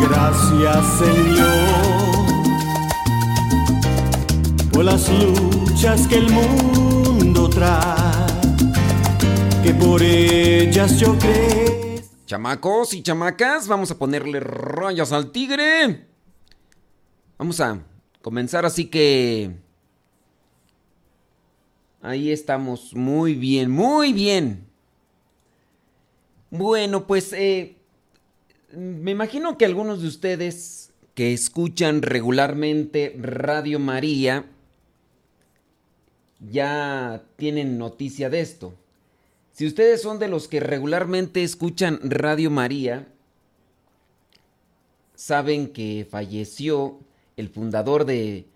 Gracias Señor por las luchas que el mundo trae, que por ellas yo creo. Chamacos y chamacas, vamos a ponerle rayas al tigre. Vamos a comenzar así que... Ahí estamos, muy bien, muy bien. Bueno, pues eh, me imagino que algunos de ustedes que escuchan regularmente Radio María ya tienen noticia de esto. Si ustedes son de los que regularmente escuchan Radio María, saben que falleció el fundador de,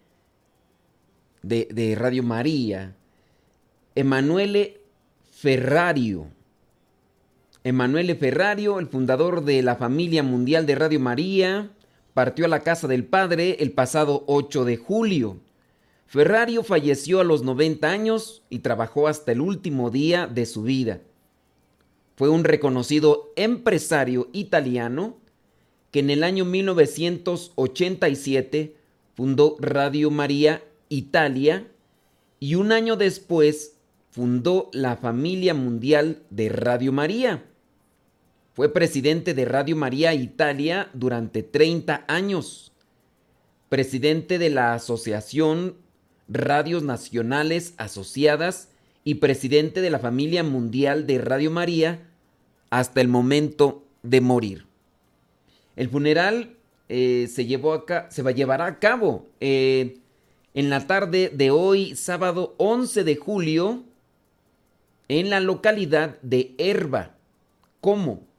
de, Radio María, Emanuele Ferrario. Emanuele Ferrario, el fundador de la familia mundial de Radio María, partió a la casa del Padre el pasado 8 de julio. Ferrario falleció a los 90 años y trabajó hasta el último día de su vida. Fue un reconocido empresario italiano que en el año 1987 fundó Radio María Italia y un año después fundó la familia mundial de Radio María. Fue presidente de Radio María Italia durante 30 años, presidente de la Asociación Radios Nacionales Asociadas y presidente de la familia mundial de Radio María hasta el momento de morir. El funeral eh, se, a llevar a cabo eh, en la tarde de hoy, sábado 11 de julio, en la localidad de Erba. ¿Cómo?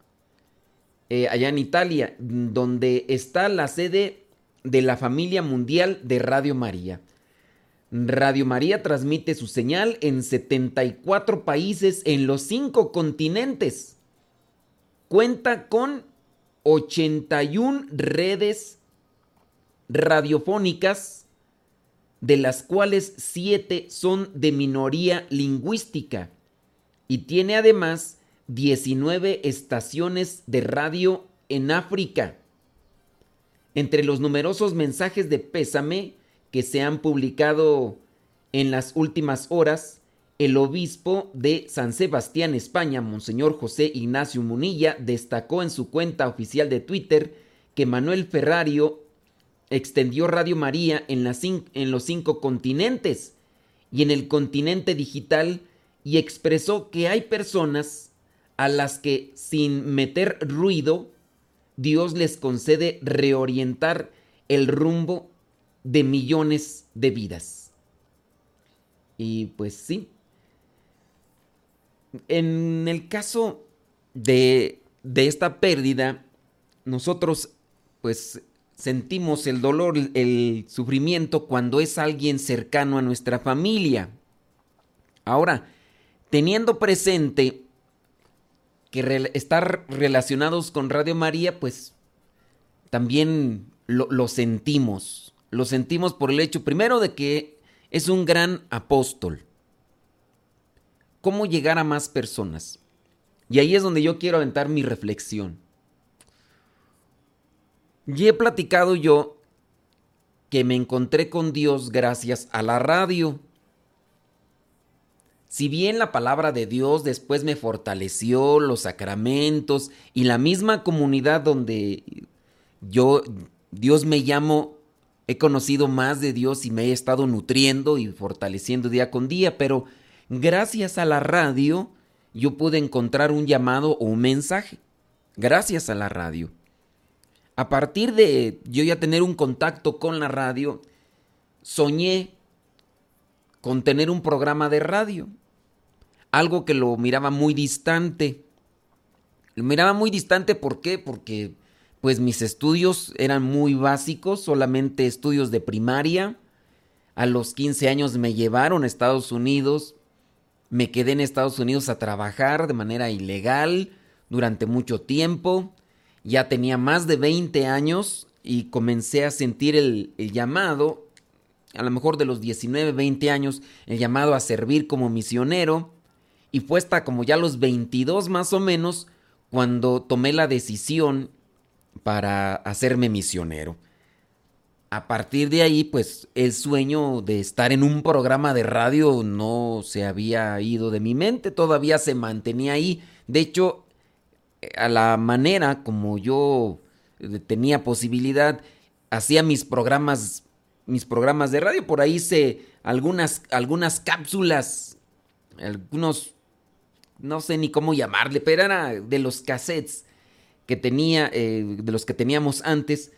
Eh, allá en Italia, donde está la sede de la familia mundial de Radio María. Radio María transmite su señal en 74 países en los cinco continentes. Cuenta con 81 redes radiofónicas, de las cuales 7 son de minoría lingüística, y tiene además 19 estaciones de radio en África. Entre los numerosos mensajes de pésame que se han publicado en las últimas horas, el obispo de San Sebastián, España, Monseñor José Ignacio Munilla, destacó en su cuenta oficial de Twitter que Manuel Ferrario extendió Radio María en, en los cinco continentes y en el continente digital y expresó que hay personas a las que sin meter ruido, Dios les concede reorientar el rumbo de millones de vidas. Y pues sí, en el caso de, de esta pérdida, nosotros pues sentimos el dolor, el sufrimiento cuando es alguien cercano a nuestra familia. Ahora, teniendo presente que estar relacionados con Radio María, pues también lo, sentimos. Lo sentimos por el hecho, primero, de que es un gran apóstol. ¿Cómo llegar a más personas? Y ahí es donde yo quiero aventar mi reflexión. Y he platicado yo que me encontré con Dios gracias a la radio. Si bien la palabra de Dios después me fortaleció, los sacramentos y la misma comunidad donde yo, Dios me llamo, he conocido más de Dios y me he estado nutriendo y fortaleciendo día con día, pero gracias a la radio yo pude encontrar un llamado o un mensaje. Gracias a la radio. A partir de yo ya tener un contacto con la radio, soñé con tener un programa de radio algo que lo miraba muy distante. Lo miraba muy distante, ¿por qué? Porque pues mis estudios eran muy básicos, solamente estudios de primaria. A los 15 años me llevaron a Estados Unidos. Me quedé en Estados Unidos a trabajar de manera ilegal durante mucho tiempo. Ya tenía más de 20 años y comencé a sentir el, el llamado, a lo mejor de los 19, 20 años, el llamado a servir como misionero y fue hasta como ya los 22 más o menos cuando tomé la decisión para hacerme misionero. A partir de ahí, pues el sueño de estar en un programa de radio no se había ido de mi mente, todavía se mantenía ahí. De hecho, a la manera como yo eh, tenía posibilidad, hacía mis programas, mis programas de radio, por ahí hice algunas, algunas cápsulas, algunos, no sé ni cómo llamarle, pero era de los cassettes que tenía, eh, de los que teníamos antes,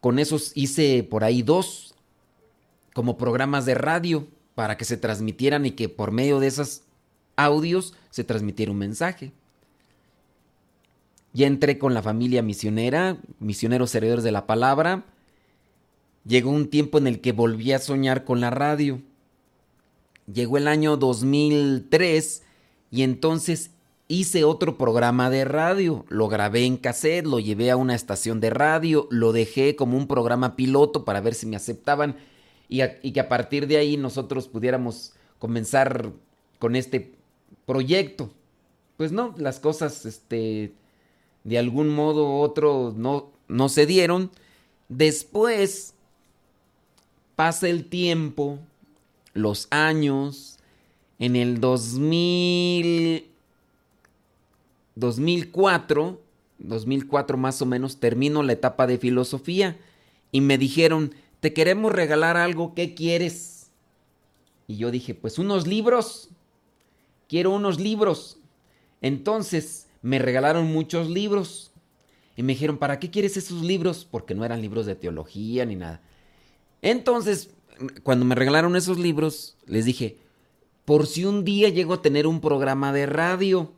con esos hice por ahí dos como programas de radio para que se transmitieran y que por medio de esos audios se transmitiera un mensaje. Ya entré con la familia misionera, misioneros herederos de la palabra. Llegó un tiempo en el que volví a soñar con la radio. Llegó el año 2003 y entonces hice otro programa de radio, lo grabé en cassette, lo llevé a una estación de radio, lo dejé como un programa piloto para ver si me aceptaban y, que a partir de ahí nosotros pudiéramos comenzar con este proyecto. Pues no, las cosas este, de algún modo u otro no, no se dieron. Después pasa el tiempo, los años, en el 2000 2004, 2004 más o menos, termino la etapa de filosofía y me dijeron, te queremos regalar algo, ¿qué quieres? Y yo dije, pues unos libros, quiero unos libros. Entonces me regalaron muchos libros y me dijeron, ¿para qué quieres esos libros? Porque no eran libros de teología ni nada. Entonces, cuando me regalaron esos libros, les dije, por si un día llego a tener un programa de radio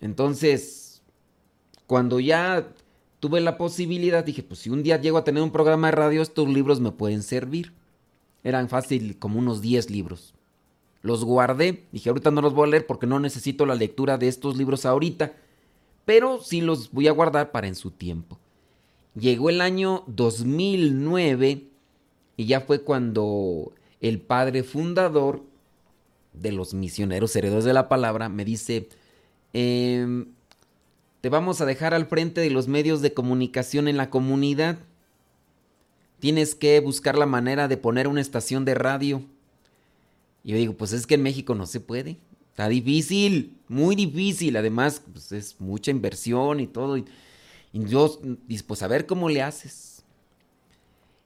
entonces, cuando ya tuve la posibilidad, dije, pues si un día llego a tener un programa de radio, estos libros me pueden servir. Eran fácil, como unos 10 libros. Los guardé, dije, ahorita no los voy a leer porque no necesito la lectura de estos libros ahorita, pero sí los voy a guardar para en su tiempo. Llegó el año 2009 y ya fue cuando el padre fundador de los misioneros heredores de la palabra me dice, Em, te vamos a dejar al frente de los medios de comunicación en la comunidad. Tienes que buscar la manera de poner una estación de radio. Y yo digo, pues es que en México no se puede. Está difícil, muy difícil. Además, pues es mucha inversión y todo. Y, yo, pues a ver cómo le haces.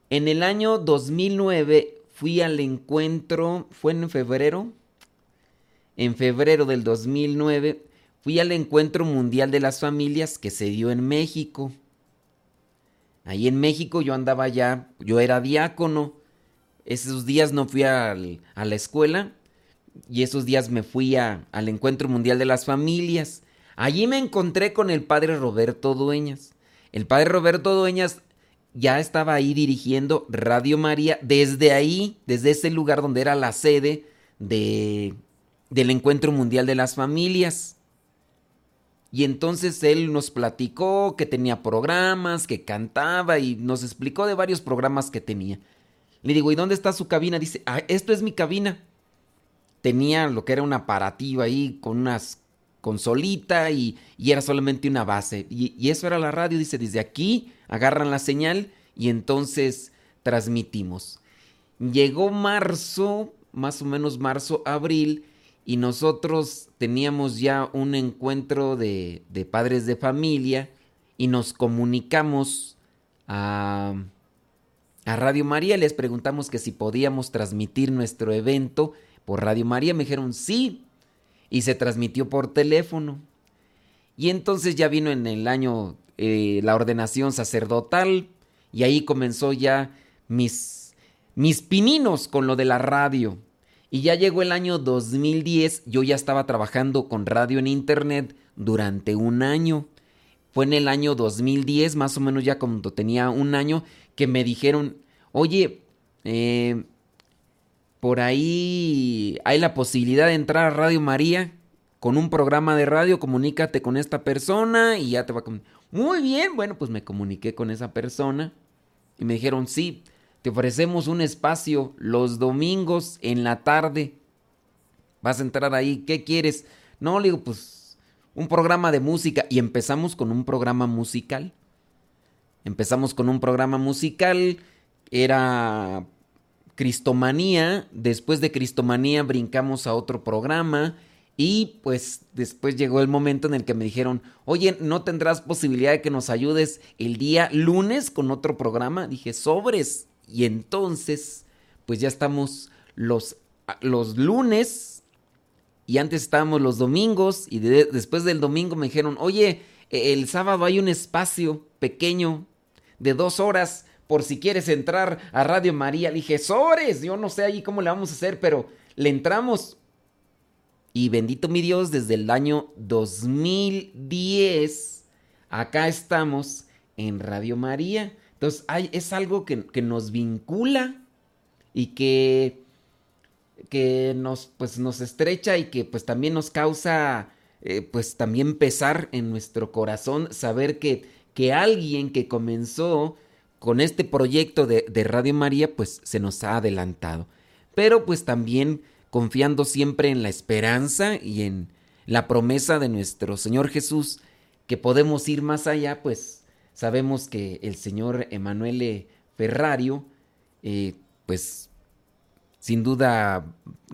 En el año 2009 fui al encuentro, fue en febrero, en febrero del 2009 fui al Encuentro Mundial de las Familias que se dio en México. Ahí en México yo andaba ya, yo era diácono. Esos días no fui a la escuela y esos días me fui al Encuentro Mundial de las Familias. Allí me encontré con el padre Roberto Dueñas. El padre Roberto Dueñas ya estaba ahí dirigiendo Radio María desde ahí, desde ese lugar donde era la sede de, del Encuentro Mundial de las Familias. Y entonces él nos platicó que tenía programas, que cantaba y nos explicó de varios programas que tenía. Le digo, ¿y dónde está su cabina? Dice, ah, esto es mi cabina. Tenía lo que era un aparativo ahí con unas consolita y, y era solamente una base. Y, y eso era la radio. Dice, desde aquí agarran la señal y entonces transmitimos. Llegó marzo, más o menos marzo, abril, y nosotros teníamos ya un encuentro de, padres de familia y nos comunicamos a, a, Radio María, les preguntamos que si podíamos transmitir nuestro evento por Radio María, me dijeron sí, y se transmitió por teléfono. Y entonces ya vino en el año eh, la ordenación sacerdotal y ahí comenzó ya mis, mis pininos con lo de la radio. Y ya llegó el año 2010, yo ya estaba trabajando con radio en internet durante un año. Fue en el año 2010, más o menos ya cuando tenía un año, que me dijeron, oye, eh, por ahí hay la posibilidad de entrar a Radio María con un programa de radio, comunícate con esta persona y ya te va a... Muy bien, bueno, pues me comuniqué con esa persona y me dijeron, sí, te ofrecemos un espacio los domingos en la tarde. Vas a entrar ahí, ¿qué quieres? No, le digo, pues un programa de música y empezamos con un programa musical. Empezamos con un programa musical, era Cristomanía, después de Cristomanía brincamos a otro programa y pues después llegó el momento en el que me dijeron, oye, ¿no tendrás posibilidad de que nos ayudes el día lunes con otro programa? Dije, sobres. Y entonces, pues ya estamos los, los lunes y antes estábamos los domingos y después del domingo me dijeron, oye, el sábado hay un espacio pequeño de dos horas por si quieres entrar a Radio María. Le dije, sobres, yo no sé ahí cómo le vamos a hacer, pero le entramos y bendito mi Dios, desde el año 2010, acá estamos en Radio María. Entonces es algo que, nos vincula y que, que nos, pues, nos estrecha y que pues también nos causa eh, pues también pesar en nuestro corazón saber que, que alguien que comenzó con este proyecto de, de Radio María pues se nos ha adelantado. Pero pues también confiando siempre en la esperanza y en la promesa de nuestro Señor Jesús, que podemos ir más allá, pues sabemos que el Señor Emanuele Ferrario, eh, pues sin duda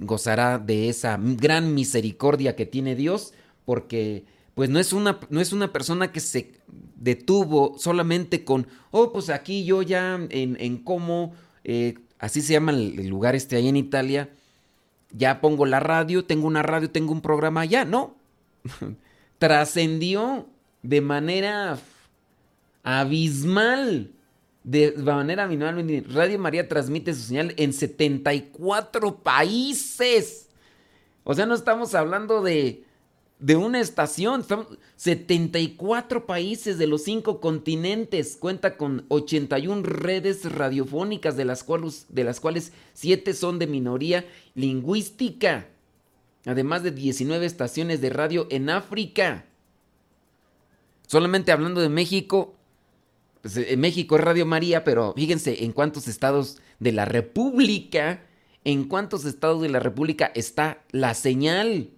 gozará de esa gran misericordia que tiene Dios, porque pues no es una, no es una persona que se detuvo solamente con, oh, pues aquí yo ya en, en Como, eh, así se llama el lugar este ahí en Italia, ya pongo la radio, tengo una radio, tengo un programa, ya, no. Trascendió de manera abismal. De manera abismal. Radio María transmite su señal en 74 países. O sea, no estamos hablando de de una estación. 74 países de los cinco continentes. Cuenta con 81 redes radiofónicas, de las, cuales, de las cuales 7 son de minoría lingüística. Además de 19 estaciones de radio en África. Solamente hablando de México, pues en México es Radio María, pero fíjense en cuántos estados de la República, en cuántos estados de la República está la señal.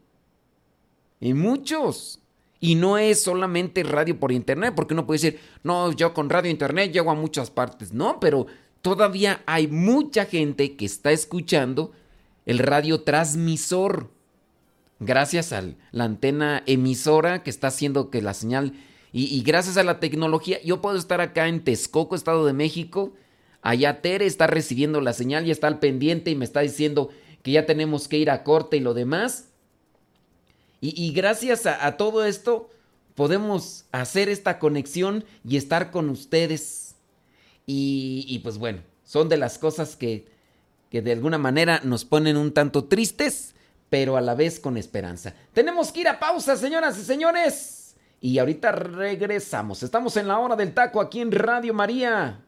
En muchos. Y no es solamente radio por internet, porque uno puede decir, no, yo con radio internet llego a muchas partes. No, pero todavía hay mucha gente que está escuchando el radio transmisor. Gracias a la antena emisora que está haciendo que la señal. Y, gracias a la tecnología, yo puedo estar acá en Texcoco, Estado de México. Allá Tere está recibiendo la señal y está al pendiente y me está diciendo que ya tenemos que ir a corte y lo demás. Y, gracias a, todo esto podemos hacer esta conexión y estar con ustedes. Y, pues bueno, son de las cosas que, que de alguna manera nos ponen un tanto tristes, pero a la vez con esperanza. Tenemos que ir a pausa, señoras y señores. Y ahorita regresamos. Estamos en la hora del taco aquí en Radio María.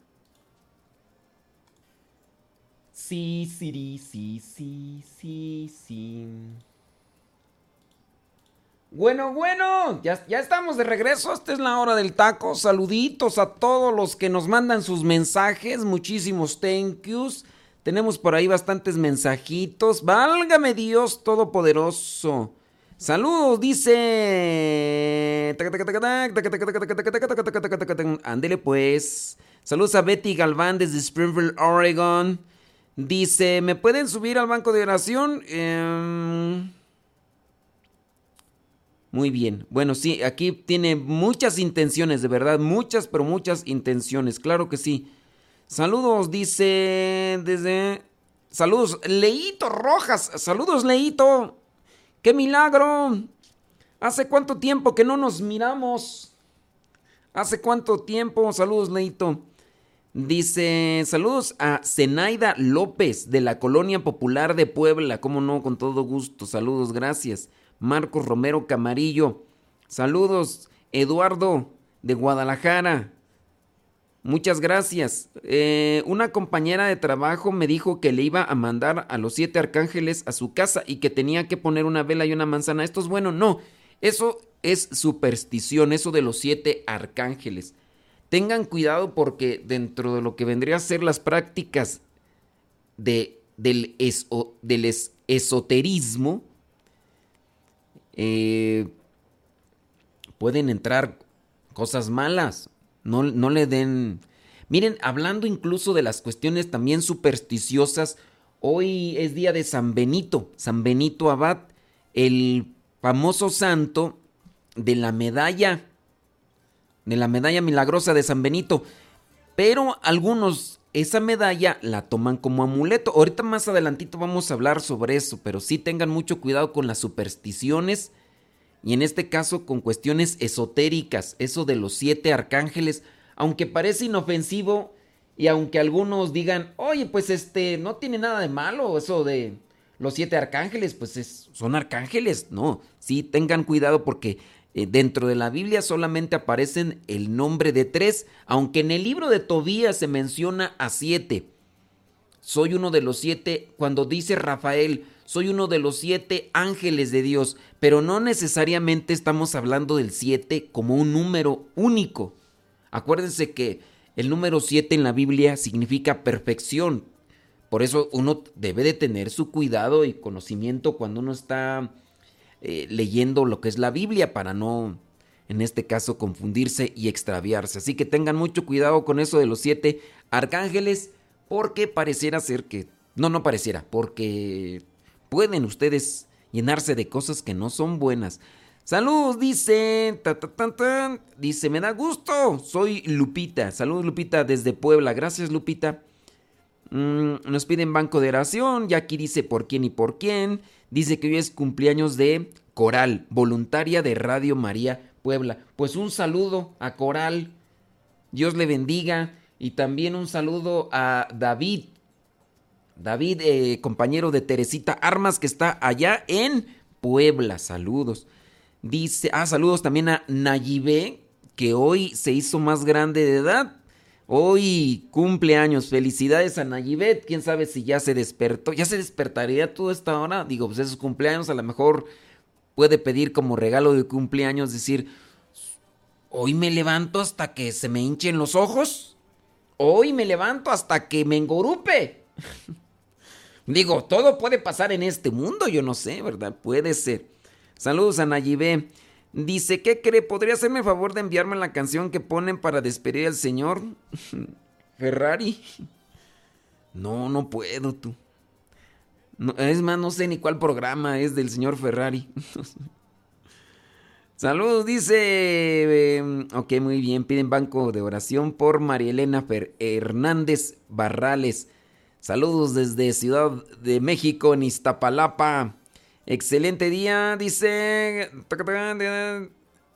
Sí, sí, sí, sí, sí, sí. Bueno, bueno, ya, estamos de regreso. Esta es la hora del taco. Saluditos a todos los que nos mandan sus mensajes. Muchísimos thank yous. Tenemos por ahí bastantes mensajitos. Válgame Dios Todopoderoso. Saludos, dice. Ándele pues. Saludos a Betty Galván desde Springfield, Oregon. Dice, ¿me pueden subir al banco de oración? Eh... Muy bien. Bueno, sí, aquí tiene muchas intenciones, de verdad, muchas, pero muchas intenciones, claro que sí. Saludos, dice desde... Saludos, Leito Rojas. Saludos, Leito. ¡Qué milagro! ¿Hace cuánto tiempo que no nos miramos? ¿Hace cuánto tiempo? Saludos, Leito. Dice, saludos a Zenaida López de la Colonia Popular de Puebla. ¿Cómo no? Con todo gusto. Saludos, gracias. Marcos Romero Camarillo. Saludos, Eduardo de Guadalajara. Muchas gracias. Eh, una compañera de trabajo me dijo que le iba a mandar a los siete arcángeles a su casa y que tenía que poner una vela y una manzana. Esto es bueno, no. Eso es superstición, eso de los siete arcángeles. Tengan cuidado porque dentro de lo que vendría a ser las prácticas de, del, del esoterismo, eh, pueden entrar cosas malas. No, no le den... Miren, hablando incluso de las cuestiones también supersticiosas, hoy es día de San Benito, San Benito Abad, el famoso santo de la medalla, de la medalla milagrosa de San Benito. Pero algunos esa medalla la toman como amuleto. Ahorita más adelantito vamos a hablar sobre eso, pero sí tengan mucho cuidado con las supersticiones y en este caso con cuestiones esotéricas, eso de los siete arcángeles, aunque parece inofensivo y aunque algunos digan, oye, pues este, no tiene nada de malo eso de los siete arcángeles, pues es, son arcángeles, no, sí tengan cuidado porque eh, dentro de la Biblia solamente aparecen el nombre de tres, aunque en el libro de Tobías se menciona a siete. Soy uno de los siete, cuando dice Rafael, soy uno de los siete ángeles de Dios, pero no necesariamente estamos hablando del siete como un número único. Acuérdense que el número siete en la Biblia significa perfección. Por eso uno debe de tener su cuidado y conocimiento cuando uno está eh, leyendo lo que es la Biblia para no, en este caso, confundirse y extraviarse. Así que tengan mucho cuidado con eso de los siete arcángeles, porque pareciera ser que, no, no pareciera, porque pueden ustedes llenarse de cosas que no son buenas. Saludos, dice. dice, me da gusto. Soy Lupita. Saludos, Lupita, desde Puebla. Gracias, Lupita. Mm, nos piden banco de oración. Aquí dice por quién y por quién. Dice que hoy es cumpleaños de Coral, voluntaria de Radio María Puebla. Pues un saludo a Coral. Dios le bendiga. Y también un saludo a David. David, eh, compañero de Teresita Armas, que está allá en Puebla. Saludos. Dice, ah, saludos también a Nayibé, que hoy se hizo más grande de edad. Hoy cumpleaños, felicidades a Nayibet, quién sabe si ya se despertó, ya se despertaría toda esta hora, digo, pues esos cumpleaños a lo mejor puede pedir como regalo de cumpleaños, decir, hoy me levanto hasta que se me hinchen los ojos, hoy me levanto hasta que me engorupe. digo, todo puede pasar en este mundo, yo no sé, ¿verdad? Puede ser. Saludos a Nayibé. Dice, ¿qué cree? ¿Podría hacerme el favor de enviarme la canción que ponen para despedir al señor Ferrari? No, no puedo tú. es más, no sé ni cuál programa es del señor Ferrari. Saludos, dice. Em, ok, muy bien. Piden banco de oración por María Elena Hernández Barrales. Saludos desde Ciudad de México, en Iztapalapa. Excelente día, dice.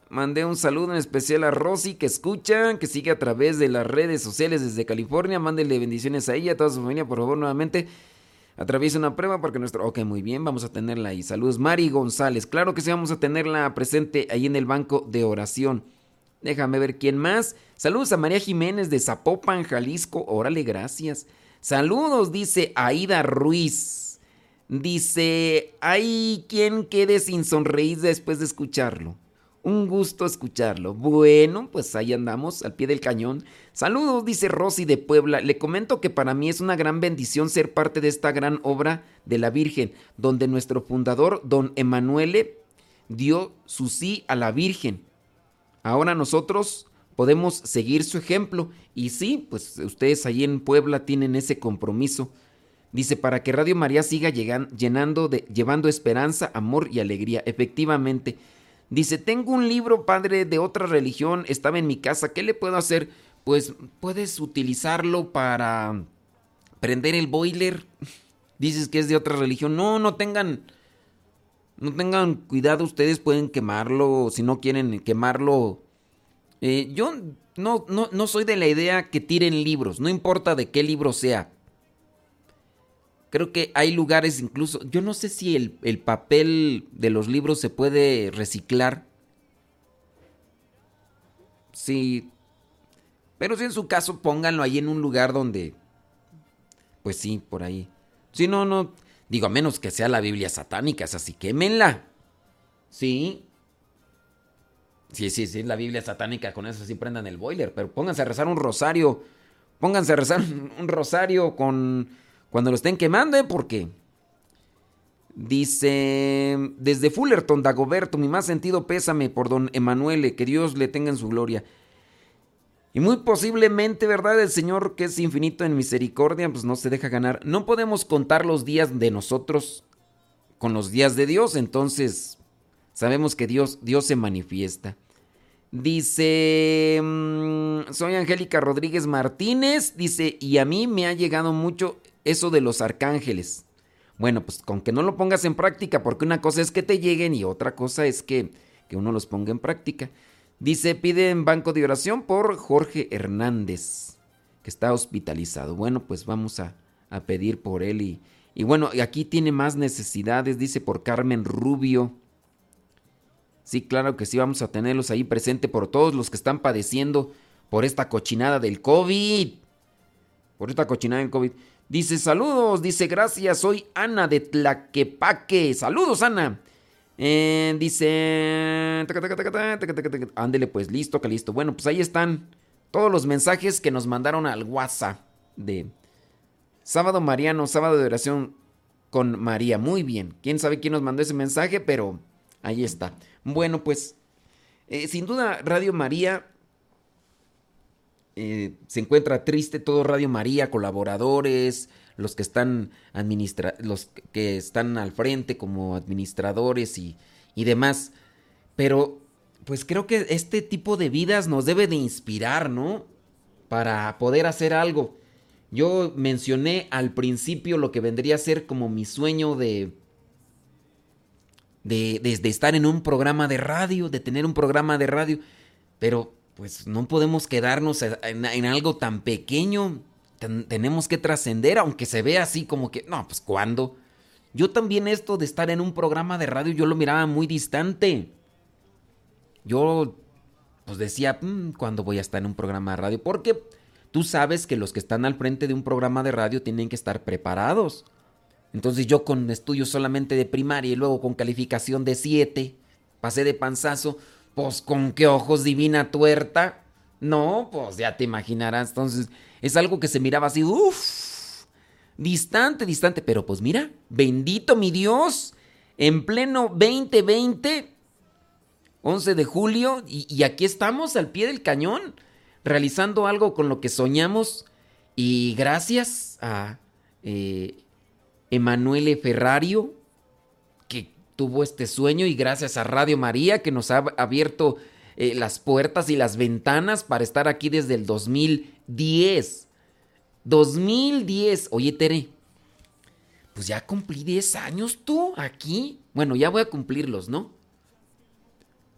Mandé un saludo en especial a Rosy que escucha, que sigue a través de las redes sociales desde California. Mándenle bendiciones a ella, a toda su familia, por favor, nuevamente. Atraviesa una prueba porque nuestro. Ok, muy bien, vamos a tenerla ahí. Saludos, Mari González. Claro que sí, vamos a tenerla presente ahí en el banco de oración. Déjame ver quién más. Saludos a María Jiménez de Zapopan, Jalisco. Órale, gracias. Saludos, dice Aida Ruiz. Dice, hay quien quede sin sonreír después de escucharlo. Un gusto escucharlo. Bueno, pues ahí andamos, al pie del cañón. Saludos, dice Rosy de Puebla. Le comento que para mí es una gran bendición ser parte de esta gran obra de la Virgen, donde nuestro fundador, don Emanuele, dio su sí a la Virgen. Ahora nosotros podemos seguir su ejemplo. Y sí, pues ustedes ahí en Puebla tienen ese compromiso. Dice, para que Radio María siga llenando de, llevando esperanza, amor y alegría. Efectivamente. Dice, tengo un libro, padre, de otra religión, estaba en mi casa, ¿qué le puedo hacer? Pues puedes utilizarlo para prender el boiler. Dices que es de otra religión. No, no tengan, no tengan cuidado, ustedes pueden quemarlo, si no quieren quemarlo. Eh, yo no, no, no soy de la idea que tiren libros, no importa de qué libro sea Creo que hay lugares incluso, yo no sé si el, papel de los libros se puede reciclar. Sí. Pero si en su caso pónganlo ahí en un lugar donde... Pues sí, por ahí. Si no, no... Digo, a menos que sea la Biblia satánica, es así, quémenla. Sí. Sí, sí, sí, la Biblia satánica, con eso sí prendan el boiler, pero pónganse a rezar un rosario. Pónganse a rezar un rosario con cuando lo estén quemando, ¿eh? Porque Dice, desde Fullerton, Dagoberto, mi más sentido pésame por don Emanuele, que Dios le tenga en su gloria. Y muy posiblemente, ¿verdad? El Señor, que es infinito en misericordia, pues no se deja ganar. No podemos contar los días de nosotros con los días de Dios, entonces sabemos que Dios, Dios se manifiesta. Dice, mm, soy Angélica Rodríguez Martínez, dice, y a mí me ha llegado mucho eso de los arcángeles. Bueno, pues con que no lo pongas en práctica, porque una cosa es que te lleguen y otra cosa es que, que uno los ponga en práctica. Dice, pide en banco de oración por Jorge Hernández, que está hospitalizado. Bueno, pues vamos a, a pedir por él y, y bueno, aquí tiene más necesidades, dice por Carmen Rubio. Sí, claro que sí, vamos a tenerlos ahí presente por todos los que están padeciendo por esta cochinada del COVID. Por esta cochinada del COVID. Dice, saludos, dice, gracias, soy Ana de Tlaquepaque. Saludos, Ana. Eh, dice, ándele pues, listo, que listo. Bueno, pues ahí están todos los mensajes que nos mandaron al WhatsApp de Sábado Mariano, sábado de oración con María. Muy bien. Quién sabe quién nos mandó ese mensaje, pero ahí está. Bueno, pues eh, sin duda Radio María eh, se encuentra triste todo Radio María, colaboradores, los que están administra los que están al frente como administradores y, y demás. Pero pues creo que este tipo de vidas nos debe de inspirar, ¿no? Para poder hacer algo. Yo mencioné al principio lo que vendría a ser como mi sueño de de, estar en un programa de radio, de tener un programa de radio, pero pues no podemos quedarnos en, algo tan pequeño, tenemos que trascender, aunque se vea así como que, no, pues cuando. Yo también esto de estar en un programa de radio, yo lo miraba muy distante. Yo pues decía, mm, ¿cuándo voy a estar en un programa de radio? Porque tú sabes que los que están al frente de un programa de radio tienen que estar preparados. Entonces yo con estudios solamente de primaria y luego con calificación de 7, pasé de panzazo, pues con qué ojos divina tuerta. No, pues ya te imaginarás. Entonces es algo que se miraba así, uff, distante, distante. Pero pues mira, bendito mi Dios, en pleno 2020, 11 de julio, y, aquí estamos al pie del cañón, realizando algo con lo que soñamos. Y gracias a... Eh, Emanuele Ferrario, tuvo este sueño y gracias a Radio María que nos ha abierto eh, las puertas y las ventanas para estar aquí desde el 2010. 2010. Oye, Tere, pues ya cumplí 10 años tú aquí. Bueno, ya voy a cumplirlos, ¿no?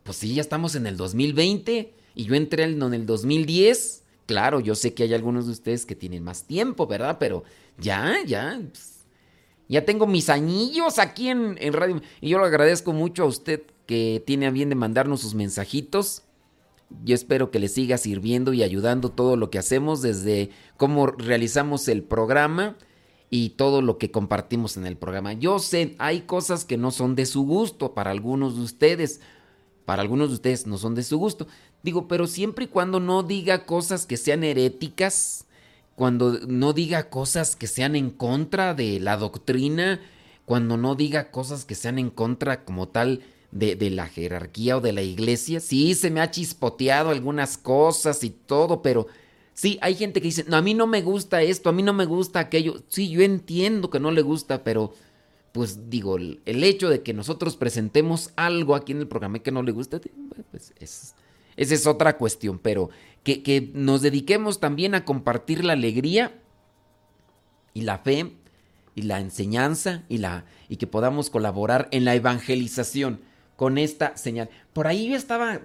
Pues sí, ya estamos en el 2020 y yo entré en el 2010. Claro, yo sé que hay algunos de ustedes que tienen más tiempo, ¿verdad? Pero ya, ya, pues, ya tengo mis añillos aquí en, radio. Y yo le agradezco mucho a usted que tiene a bien de mandarnos sus mensajitos. Yo espero que le siga sirviendo y ayudando todo lo que hacemos, desde cómo realizamos el programa y todo lo que compartimos en el programa. Yo sé, hay cosas que no son de su gusto para algunos de ustedes. Para algunos de ustedes no son de su gusto. Digo, pero siempre y cuando no diga cosas que sean heréticas, cuando no diga cosas que sean en contra de la doctrina, cuando no diga cosas que sean en contra como tal de, la jerarquía o de la iglesia. Sí, se me ha chispoteado algunas cosas y todo, pero sí, hay gente que dice, no, a mí no me gusta esto, a mí no me gusta aquello. Sí, yo entiendo que no le gusta, pero pues digo, el, hecho de que nosotros presentemos algo aquí en el programa que no le gusta, pues es, esa es otra cuestión, pero que, nos dediquemos también a compartir la alegría y la fe y la enseñanza y, la, y que podamos colaborar en la evangelización con esta señal. Por ahí yo estaba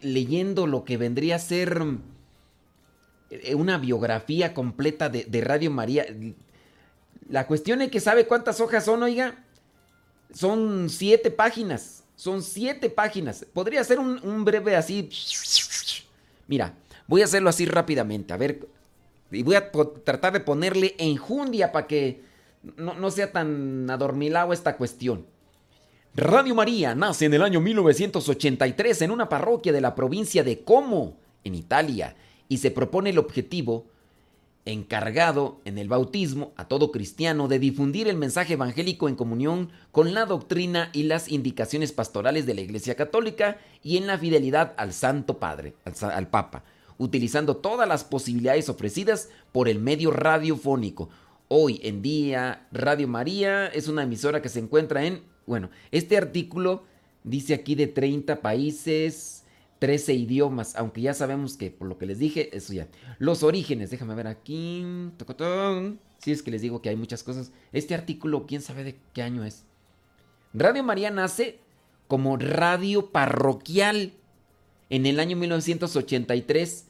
leyendo lo que vendría a ser eh, una biografía completa de, de Radio María. La cuestión es que sabe cuántas hojas son, oiga. Son siete páginas. Son siete páginas. Podría ser un, un breve así. Mira, Voy a hacerlo así rápidamente, a ver. Y voy a tratar de ponerle enjundia para que no, sea tan adormilado esta cuestión. Radio María nace en el año 1983 en una parroquia de la provincia de Como, en Italia, y se propone el objetivo encargado en el bautismo a todo cristiano de difundir el mensaje evangélico en comunión con la doctrina y las indicaciones pastorales de la Iglesia Católica y en la fidelidad al Santo Padre, al, Papa, utilizando todas las posibilidades ofrecidas por el medio radiofónico. Hoy en día, Radio María es una emisora que se encuentra en, bueno, este artículo dice aquí de 30 países, 13 idiomas, aunque ya sabemos que por lo que les dije, eso ya. Los orígenes, déjame ver aquí. Si es que les digo que hay muchas cosas. Este artículo, quién sabe de qué año es. Radio María nace como radio parroquial en el año 1983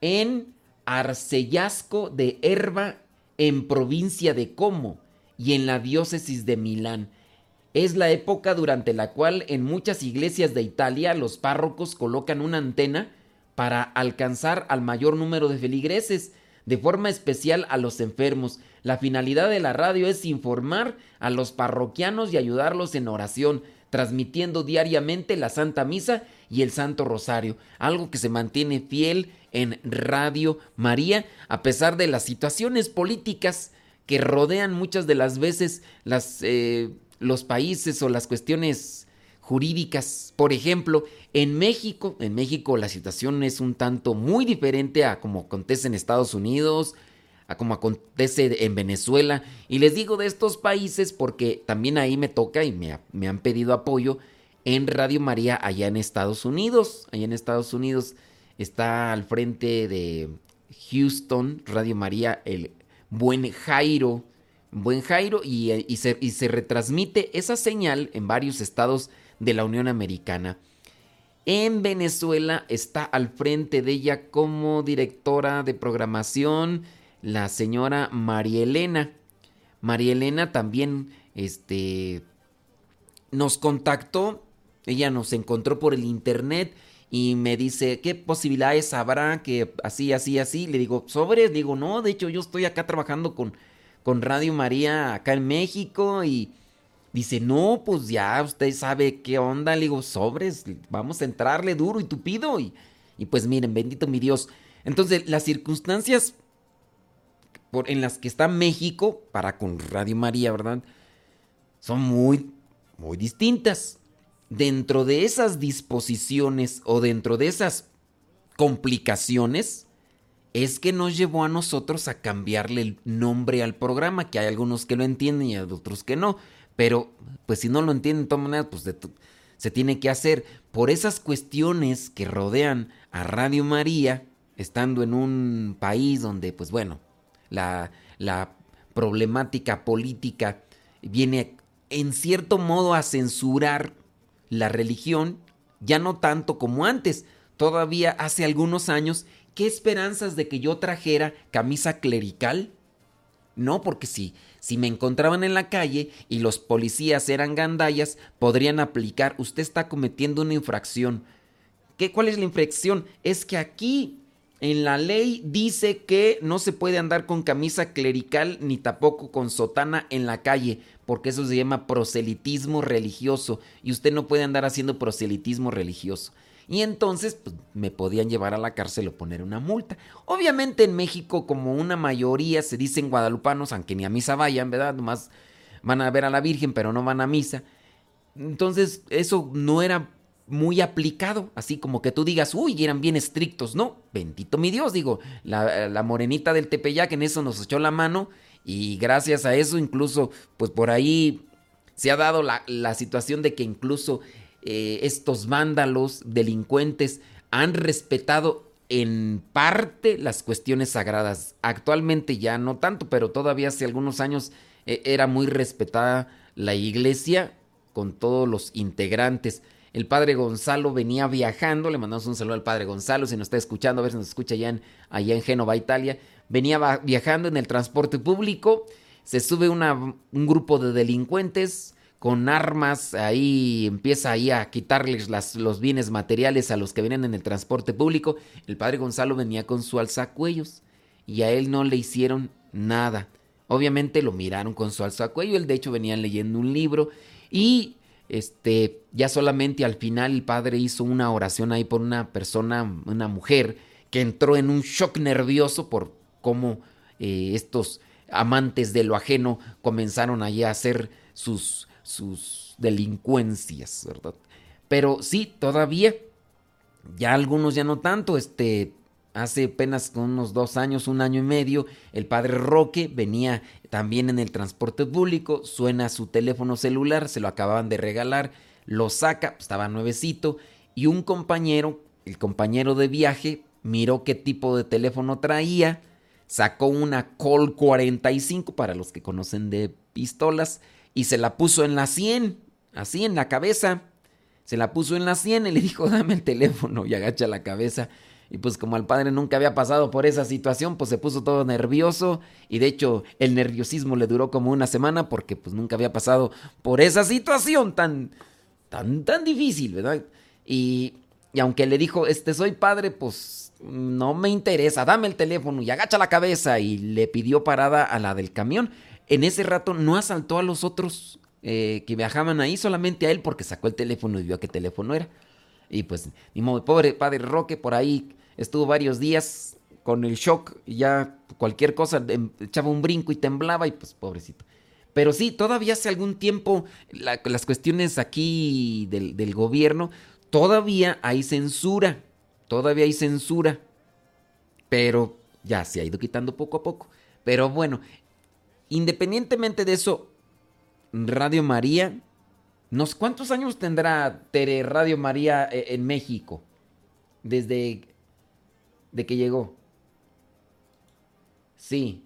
en Arcellasco de Herba, en provincia de Como y en la diócesis de Milán. Es la época durante la cual en muchas iglesias de Italia los párrocos colocan una antena para alcanzar al mayor número de feligreses, de forma especial a los enfermos. La finalidad de la radio es informar a los parroquianos y ayudarlos en oración, transmitiendo diariamente la Santa Misa y el Santo Rosario, algo que se mantiene fiel en Radio María a pesar de las situaciones políticas que rodean muchas de las veces las eh, los países o las cuestiones jurídicas. Por ejemplo, en México, en México la situación es un tanto muy diferente a como acontece en Estados Unidos, a como acontece en Venezuela. Y les digo de estos países porque también ahí me toca y me, me han pedido apoyo en Radio María allá en Estados Unidos. Allá en Estados Unidos está al frente de Houston, Radio María, el buen Jairo Buen Jairo y, se, y, se, retransmite esa señal en varios estados de la Unión Americana. En Venezuela está al frente de ella como directora de programación la señora María Elena. María Elena también este, nos contactó, ella nos encontró por el internet y me dice, ¿qué posibilidades habrá que así, así, así? Le digo, sobre, digo, no, de hecho yo estoy acá trabajando con con Radio María acá en México y dice, no, pues ya usted sabe qué onda, le digo, sobres, vamos a entrarle duro y tupido y, y pues miren, bendito mi Dios. Entonces, las circunstancias en las que está México para con Radio María, ¿verdad? Son muy, muy distintas. Dentro de esas disposiciones o dentro de esas complicaciones, es que nos llevó a nosotros a cambiarle el nombre al programa, que hay algunos que lo entienden y hay otros que no, pero pues si no lo entienden de todas maneras, pues se tiene que hacer por esas cuestiones que rodean a Radio María, estando en un país donde pues bueno, la, la problemática política viene en cierto modo a censurar la religión, ya no tanto como antes, todavía hace algunos años ¿qué esperanzas de que yo trajera camisa clerical? No, porque si, si me encontraban en la calle y los policías eran gandallas, podrían aplicar, usted está cometiendo una infracción. ¿Qué, ¿Cuál es la infracción? Es que aquí en la ley dice que no se puede andar con camisa clerical ni tampoco con sotana en la calle, porque eso se llama proselitismo religioso y usted no puede andar haciendo proselitismo religioso. Y entonces pues, me podían llevar a la cárcel o poner una multa. Obviamente en México, como una mayoría se dicen guadalupanos, aunque ni a misa vayan, ¿verdad? Nomás van a ver a la Virgen, pero no van a misa. Entonces eso no era muy aplicado, así como que tú digas, uy, eran bien estrictos. No, bendito mi Dios, digo, la, la morenita del Tepeyac en eso nos echó la mano y gracias a eso incluso, pues por ahí se ha dado la, la situación de que incluso eh, estos vándalos, delincuentes, han respetado en parte las cuestiones sagradas. Actualmente ya no tanto, pero todavía hace algunos años eh, era muy respetada la iglesia con todos los integrantes. El padre Gonzalo venía viajando, le mandamos un saludo al padre Gonzalo, si nos está escuchando, a ver si nos escucha allá en, Génova, Italia. Venía viajando en el transporte público, se sube un grupo de delincuentes, con armas, ahí empieza ahí a quitarles los bienes materiales a los que vienen en el transporte público. El padre Gonzalo venía con su alzacuellos y a él no le hicieron nada. Obviamente lo miraron con su alzacuello, él de hecho venían leyendo un libro y este ya solamente al final el padre hizo una oración ahí por una persona, una mujer que entró en un shock nervioso por cómo eh, estos amantes de lo ajeno comenzaron allí a hacer sus, sus delincuencias, ¿verdad? Pero sí, todavía, ya algunos ya no tanto, este, hace apenas unos dos años, un año y medio, el padre Roque venía también en el transporte público, suena su teléfono celular, se lo acababan de regalar, lo saca, estaba nuevecito, y un compañero, el compañero de viaje, miró qué tipo de teléfono traía, sacó una Col 45 para los que conocen de pistolas y se la puso en la 100, así en la cabeza. Se la puso en la 100 y le dijo, dame el teléfono y agacha la cabeza. Y pues como al padre nunca había pasado por esa situación, pues se puso todo nervioso y de hecho el nerviosismo le duró como una semana porque pues nunca había pasado por esa situación tan, tan, tan difícil, ¿verdad? Y, y aunque le dijo, este soy padre, pues no me interesa, dame el teléfono y agacha la cabeza y le pidió parada a la del camión. En ese rato no asaltó a los otros eh, que viajaban ahí, solamente a él porque sacó el teléfono y vio qué teléfono era. Y pues, ni modo, pobre padre Roque por ahí estuvo varios días con el shock y ya cualquier cosa em, echaba un brinco y temblaba y pues pobrecito. Pero sí, todavía hace algún tiempo las cuestiones aquí del, del gobierno, todavía hay censura, todavía hay censura, pero ya se ha ido quitando poco a poco. Pero bueno, independientemente de eso, Radio María, ¿cuántos años tendrá Tere Radio María eh, en México? Desde de que llegó. Sí.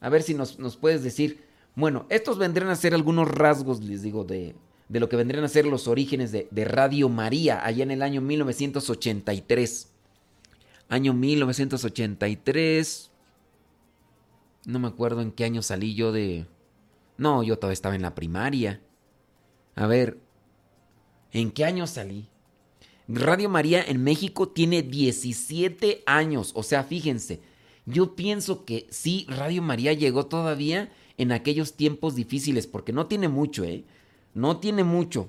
A ver si nos, puedes decir. Bueno, estos vendrían a ser algunos rasgos, les digo, de, de lo que vendrían a ser los orígenes de, de, Radio María, allá en el año 1983. Año 1983. No me acuerdo en qué año salí yo de... No, yo todavía estaba en la primaria. A ver, ¿en qué año salí? Radio María en México tiene 17 años. O sea, fíjense, yo pienso que sí, Radio María llegó todavía en aquellos tiempos difíciles, porque no tiene mucho, ¿eh? No tiene mucho.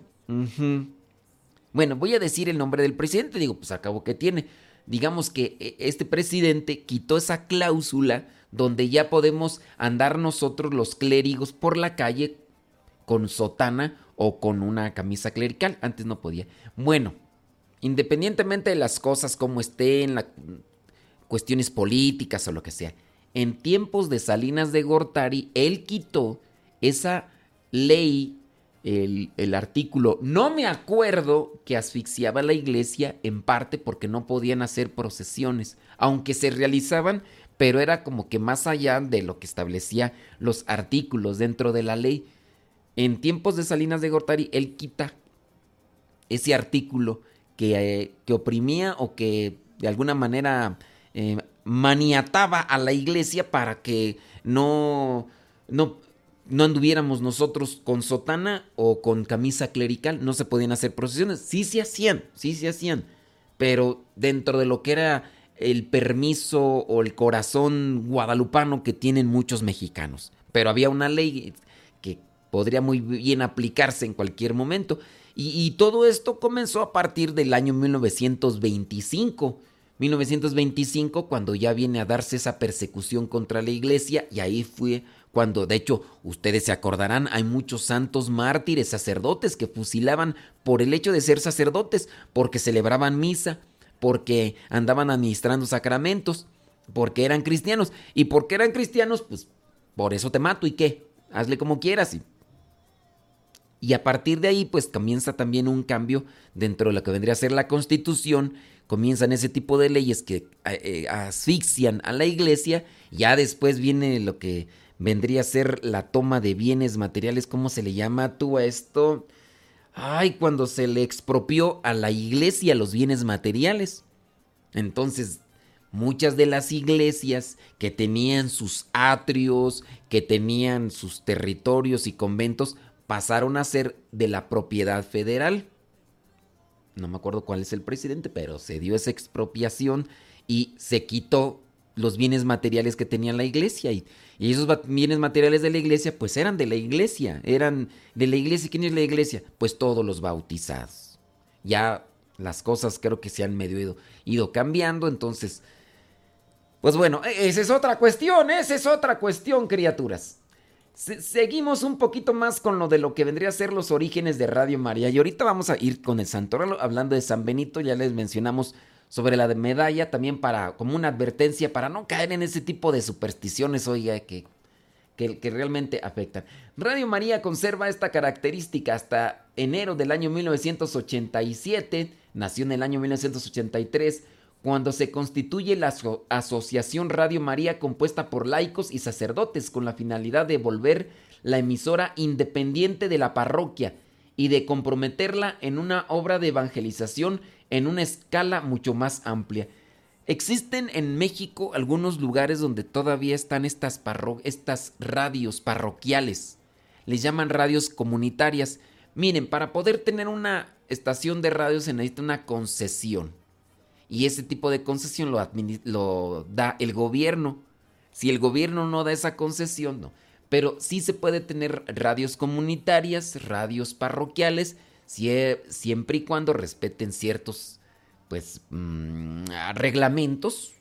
Bueno, voy a decir el nombre del presidente, digo, pues acabo que tiene. Digamos que eh, este presidente quitó esa cláusula donde ya podemos andar nosotros los clérigos por la calle con sotana o con una camisa clerical. Antes no podía. Bueno, independientemente de las cosas como estén, las cuestiones políticas o lo que sea, en tiempos de Salinas de Gortari, él quitó esa ley, el, el, artículo, no me acuerdo que asfixiaba a la iglesia en parte porque no podían hacer procesiones, aunque se realizaban, pero era como que más allá de lo que establecía los artículos dentro de la ley. En tiempos de Salinas de Gortari, él quita ese artículo que, eh, que oprimía o que de alguna manera eh, maniataba a la iglesia para que no, no, no anduviéramos nosotros con sotana o con camisa clerical, no se podían hacer procesiones. Sí se hacían, sí se hacían, pero dentro de lo que era el permiso o el corazón guadalupano que tienen muchos mexicanos. Pero había una ley podría muy bien aplicarse en cualquier momento. Y, todo esto comenzó a partir del año 1925. 1925 cuando ya viene a darse esa persecución contra la iglesia y ahí fue cuando de hecho ustedes se acordarán hay muchos santos mártires sacerdotes que fusilaban por el hecho de ser sacerdotes porque celebraban misa porque andaban administrando sacramentos, porque eran cristianos. Y porque eran cristianos, pues por eso te mato y qué, hazle como quieras. Y, y a partir de ahí, pues comienza también un cambio dentro de lo que vendría a ser la constitución. Comienzan ese tipo de leyes que eh, eh, asfixian a la iglesia. Ya después viene lo que vendría a ser la toma de bienes materiales. ¿Cómo se le llama tú a esto? Ay, cuando se le expropió a la iglesia los bienes materiales. Entonces, muchas de las iglesias que tenían sus atrios, que tenían sus territorios y conventos, pasaron a ser de la propiedad federal. No me acuerdo cuál es el presidente, pero se dio esa expropiación y se quitó los bienes materiales que tenía la iglesia. Y, esos bienes materiales de la iglesia, pues eran de la iglesia. Eran de la iglesia. ¿Quién es la iglesia? Pues todos los bautizados. Ya las cosas creo que se han medio ido, ido cambiando. Entonces, Pues bueno, e, esa es otra cuestión, esa es otra cuestión, criaturas. Seguimos un poquito más con lo de lo que vendría a ser los orígenes de Radio María. Y ahorita vamos a ir con el santoral hablando de San Benito, ya les mencionamos sobre la de medalla, también para, como una advertencia, para no caer en ese tipo de supersticiones, oiga, que, que, que realmente afectan. Radio María conserva esta característica hasta enero del año 1987, nació en el año 1983, cuando se constituye la Asociación Radio María compuesta por laicos y sacerdotes con la finalidad de volver la emisora independiente de la parroquia y de comprometerla en una obra de evangelización en una escala mucho más amplia. Existen en México algunos lugares donde todavía están estas, estas radios parroquiales. Les llaman radios comunitarias. Miren, para poder tener una estación de radio se necesita una concesión. Y ese tipo de concesión lo, da el gobierno. Si el gobierno no da esa concesión, no. Pero sí se puede tener radios comunitarias, radios parroquiales, siempre y cuando respeten ciertos pues mm, reglamentos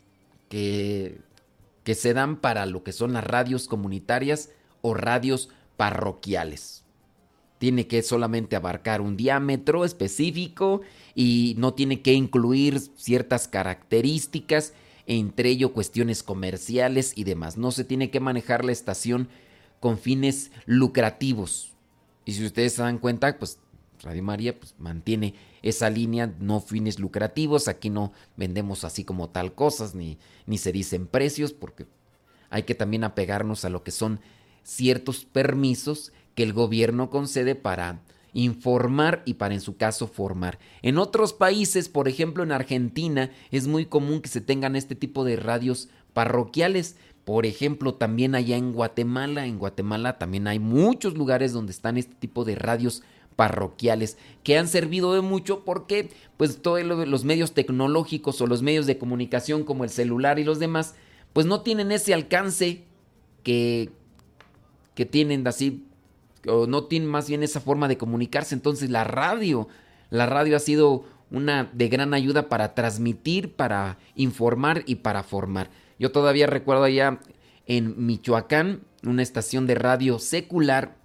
que, que se dan para lo que son las radios comunitarias o radios parroquiales. Tiene que solamente abarcar un diámetro específico y no tiene que incluir ciertas características, entre ello cuestiones comerciales y demás. No se tiene que manejar la estación con fines lucrativos. Y si ustedes se dan cuenta, pues Radio María pues, mantiene esa línea, no fines lucrativos. Aquí no vendemos así como tal cosas, ni, ni se dicen precios, porque hay que también apegarnos a lo que son ciertos permisos que el gobierno concede para informar y para en su caso formar. En otros países, por ejemplo en Argentina, es muy común que se tengan este tipo de radios parroquiales. Por ejemplo, también allá en Guatemala, en Guatemala también hay muchos lugares donde están este tipo de radios parroquiales que han servido de mucho porque pues todos los medios tecnológicos o los medios de comunicación como el celular y los demás pues no tienen ese alcance que que tienen así no tienen más bien esa forma de comunicarse. Entonces la radio, la radio ha sido una de gran ayuda para transmitir, para informar y para formar. Yo todavía recuerdo allá en Michoacán una estación de radio secular,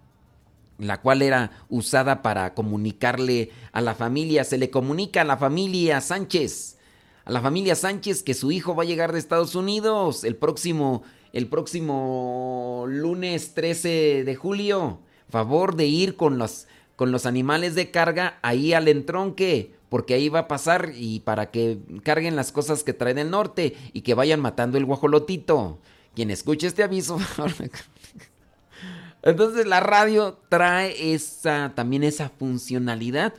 la cual era usada para comunicarle a la familia, se le comunica a la familia Sánchez, a la familia Sánchez que su hijo va a llegar de Estados Unidos el próximo, el próximo lunes 13 de julio favor de ir con los, con los animales de carga ahí al entronque, porque ahí va a pasar y para que carguen las cosas que traen del norte y que vayan matando el guajolotito. Quien escuche este aviso. Entonces la radio trae esa, también esa funcionalidad.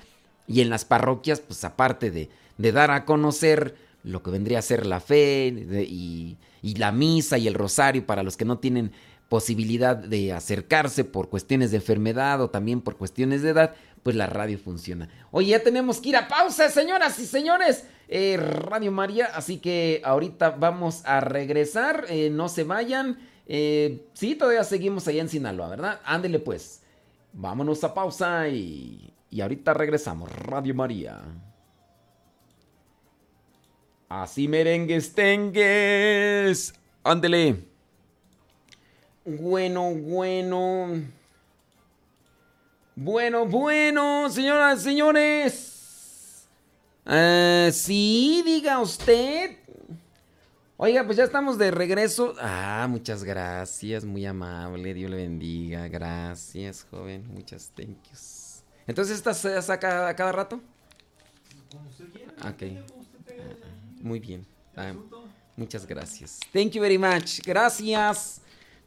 Y en las parroquias, pues aparte de, de dar a conocer lo que vendría a ser la fe y, y, la misa y el rosario para los que no tienen posibilidad de acercarse por cuestiones de enfermedad o también por cuestiones de edad, pues la radio funciona. Oye, ya tenemos que ir a pausa, señoras y señores. Eh, radio María, así que ahorita vamos a regresar, eh, no se vayan. Eh, sí, todavía seguimos allá en Sinaloa, ¿verdad? Ándele pues. Vámonos a pausa y, y ahorita regresamos. Radio María. Así merengues tengues. Ándele. Bueno, bueno. Bueno, bueno, señoras y señores. Eh, sí, diga usted. Oiga, pues ya estamos de regreso. Ah, muchas gracias, muy amable. Dios le bendiga. Gracias, joven. Muchas thank yous. Entonces, ¿esta se saca a cada rato? Como usted Ok. muy bien. Ah, muchas gracias. Thank you very much. Gracias.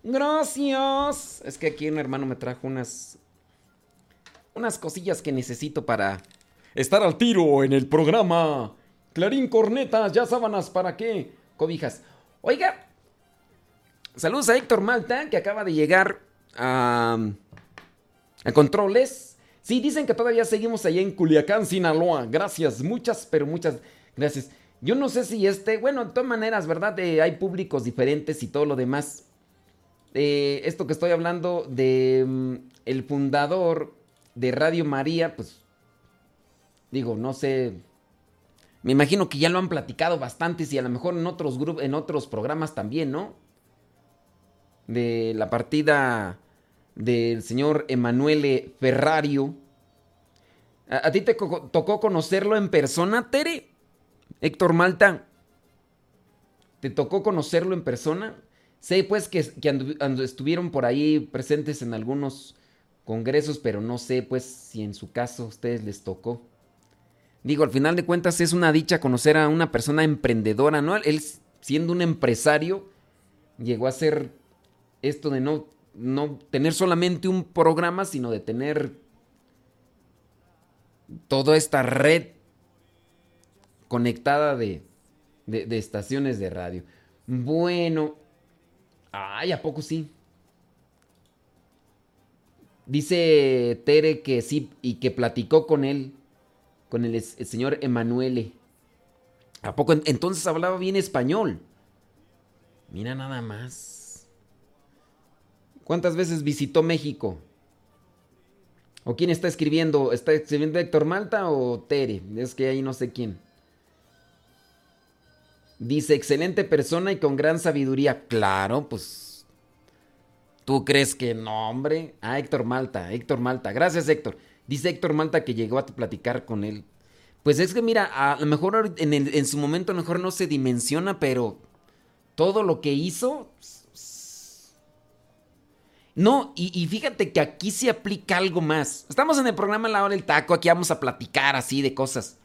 Gracias. Es que aquí un hermano me trajo unas. Unas cosillas que necesito para estar al tiro en el programa. Clarín, cornetas, ya sábanas, ¿para qué? Cobijas. Oiga. Saludos a Héctor Malta, que acaba de llegar a. a controles. Sí, dicen que todavía seguimos allá en Culiacán, Sinaloa. Gracias, muchas, pero muchas gracias. Yo no sé si este, bueno, de todas maneras, ¿verdad? Eh, hay públicos diferentes y todo lo demás esto que estoy hablando de mm, el fundador de Radio María, pues digo, no sé. Me imagino que ya lo han platicado bastantes y a lo mejor en otros grupos, en otros programas también, ¿no? De la partida del señor Emanuele Ferrario. ¿A, ti te tocó conocerlo en persona, Tere? Héctor Malta. ¿Te tocó conocerlo en persona? Sé pues que, estuvieron por ahí presentes en algunos congresos, pero no sé pues si en su caso a ustedes les tocó. Digo, al final de cuentas es una dicha conocer a una persona emprendedora, ¿no? Él siendo un empresario llegó a ser esto de no, no tener solamente un programa, sino de tener toda esta red conectada de, de estaciones de radio. Bueno, ay, ¿a poco sí? Dice Tere que sí y que platicó con él con el, señor Emanuele. ¿A poco entonces hablaba bien español? Mira nada más. ¿Cuántas veces visitó México? ¿O quién está escribiendo? ¿Está escribiendo Héctor Malta o Tere? Es que ahí no sé quién. Dice, excelente persona y con gran sabiduría. Claro, pues... ¿Tú crees que no, hombre? Ah, Héctor Malta, Héctor Malta. Gracias, Héctor. Dice Héctor Malta que llegó a platicar con él. Pues es que mira, a lo mejor en, su momento a lo mejor no se dimensiona, pero todo lo que hizo... No, y, fíjate que aquí se aplica algo más. Estamos en el programa La Hora del Taco, aquí vamos a platicar así de cosas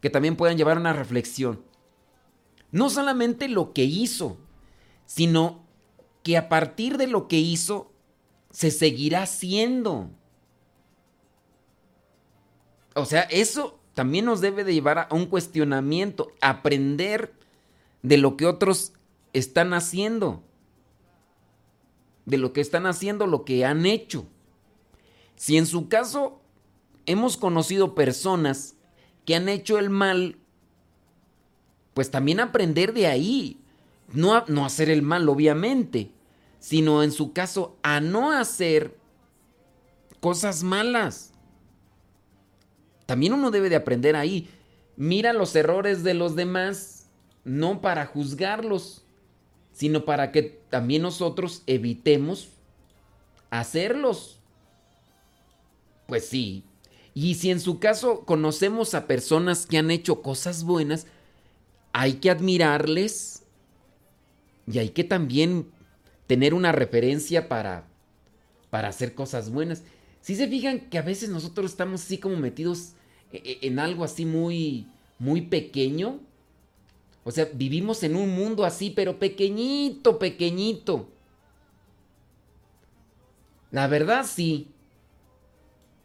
que también puedan llevar a una reflexión. No solamente lo que hizo, sino que a partir de lo que hizo, se seguirá haciendo. O sea, eso también nos debe de llevar a un cuestionamiento, aprender de lo que otros están haciendo, de lo que están haciendo, lo que han hecho. Si en su caso hemos conocido personas que han hecho el mal, pues también aprender de ahí. No, no hacer el mal, obviamente, sino en su caso a no hacer cosas malas. También uno debe de aprender ahí. Mira los errores de los demás, no para juzgarlos, sino para que también nosotros evitemos hacerlos. Pues sí. Y si en su caso conocemos a personas que han hecho cosas buenas, hay que admirarles y hay que también tener una referencia para, para hacer cosas buenas. Si se fijan que a veces nosotros estamos así como metidos e, e, en algo así muy, muy pequeño. O sea, vivimos en un mundo así, pero pequeñito, pequeñito. La verdad sí.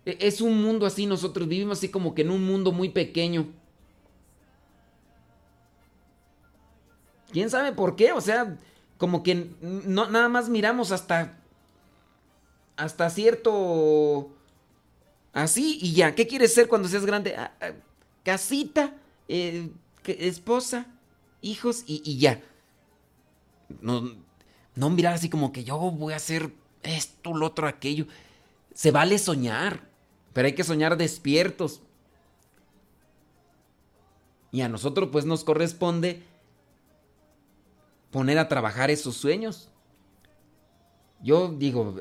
E, es un mundo así, nosotros vivimos así como que en un mundo muy pequeño. ¿Quién sabe por qué? O sea, como que no, nada más miramos hasta hasta cierto Así y ya. ¿Qué quieres ser cuando seas grande? Ah, ah, casita, eh, esposa, hijos y, ya. No, no mirar así como que yo voy a hacer esto, lo otro, aquello. Se vale soñar, pero hay que soñar despiertos. Y a nosotros pues nos corresponde poner a trabajar esos sueños. Yo digo,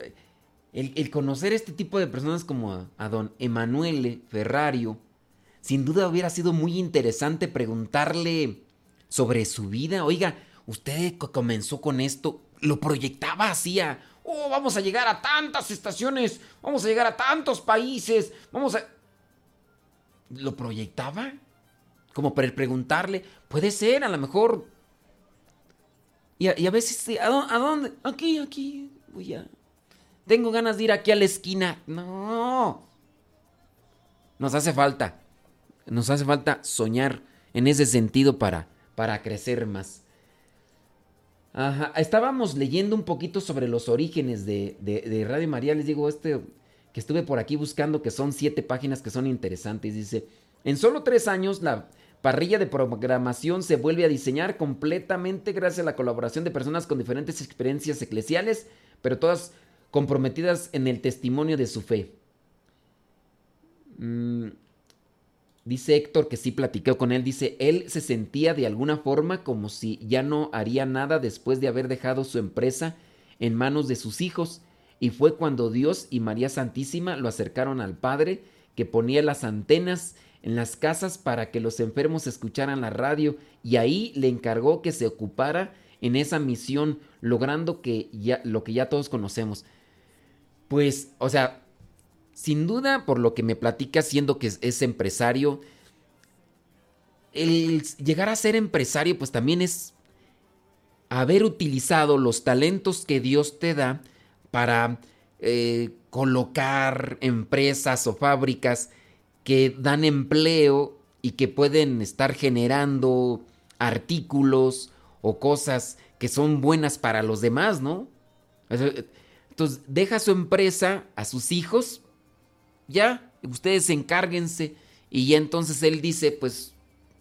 el, conocer este tipo de personas como a, don Emanuele Ferrario, sin duda hubiera sido muy interesante preguntarle sobre su vida. Oiga, usted comenzó con esto, lo proyectaba así oh, vamos a llegar a tantas estaciones, vamos a llegar a tantos países, vamos a... ¿Lo proyectaba? Como para preguntarle, puede ser, a lo mejor... Y a, veces, ¿a, ¿a dónde? Aquí, aquí, voy a... Tengo ganas de ir aquí a la esquina. No. Nos hace falta. Nos hace falta soñar en ese sentido para, para crecer más. Ajá. Estábamos leyendo un poquito sobre los orígenes de, de, Radio María. Les digo, este que estuve por aquí buscando, que son siete páginas que son interesantes. Dice, en solo tres años la parrilla de programación se vuelve a diseñar completamente gracias a la colaboración de personas con diferentes experiencias eclesiales, pero todas comprometidas en el testimonio de su fe. Mm, dice Héctor que sí platicó con él, dice, él se sentía de alguna forma como si ya no haría nada después de haber dejado su empresa en manos de sus hijos. Y fue cuando Dios y María Santísima lo acercaron al Padre, que ponía las antenas en las casas para que los enfermos escucharan la radio, y ahí le encargó que se ocupara en esa misión, logrando que ya, lo que ya todos conocemos. Pues, o sea, sin duda, por lo que me platica, siendo que es, empresario, el llegar a ser empresario, pues también es haber utilizado los talentos que Dios te da para eh, colocar empresas o fábricas que dan empleo y que pueden estar generando artículos o cosas que son buenas para los demás, ¿no? Entonces deja su empresa a sus hijos ya, ustedes encárguense. Y ya entonces él dice, pues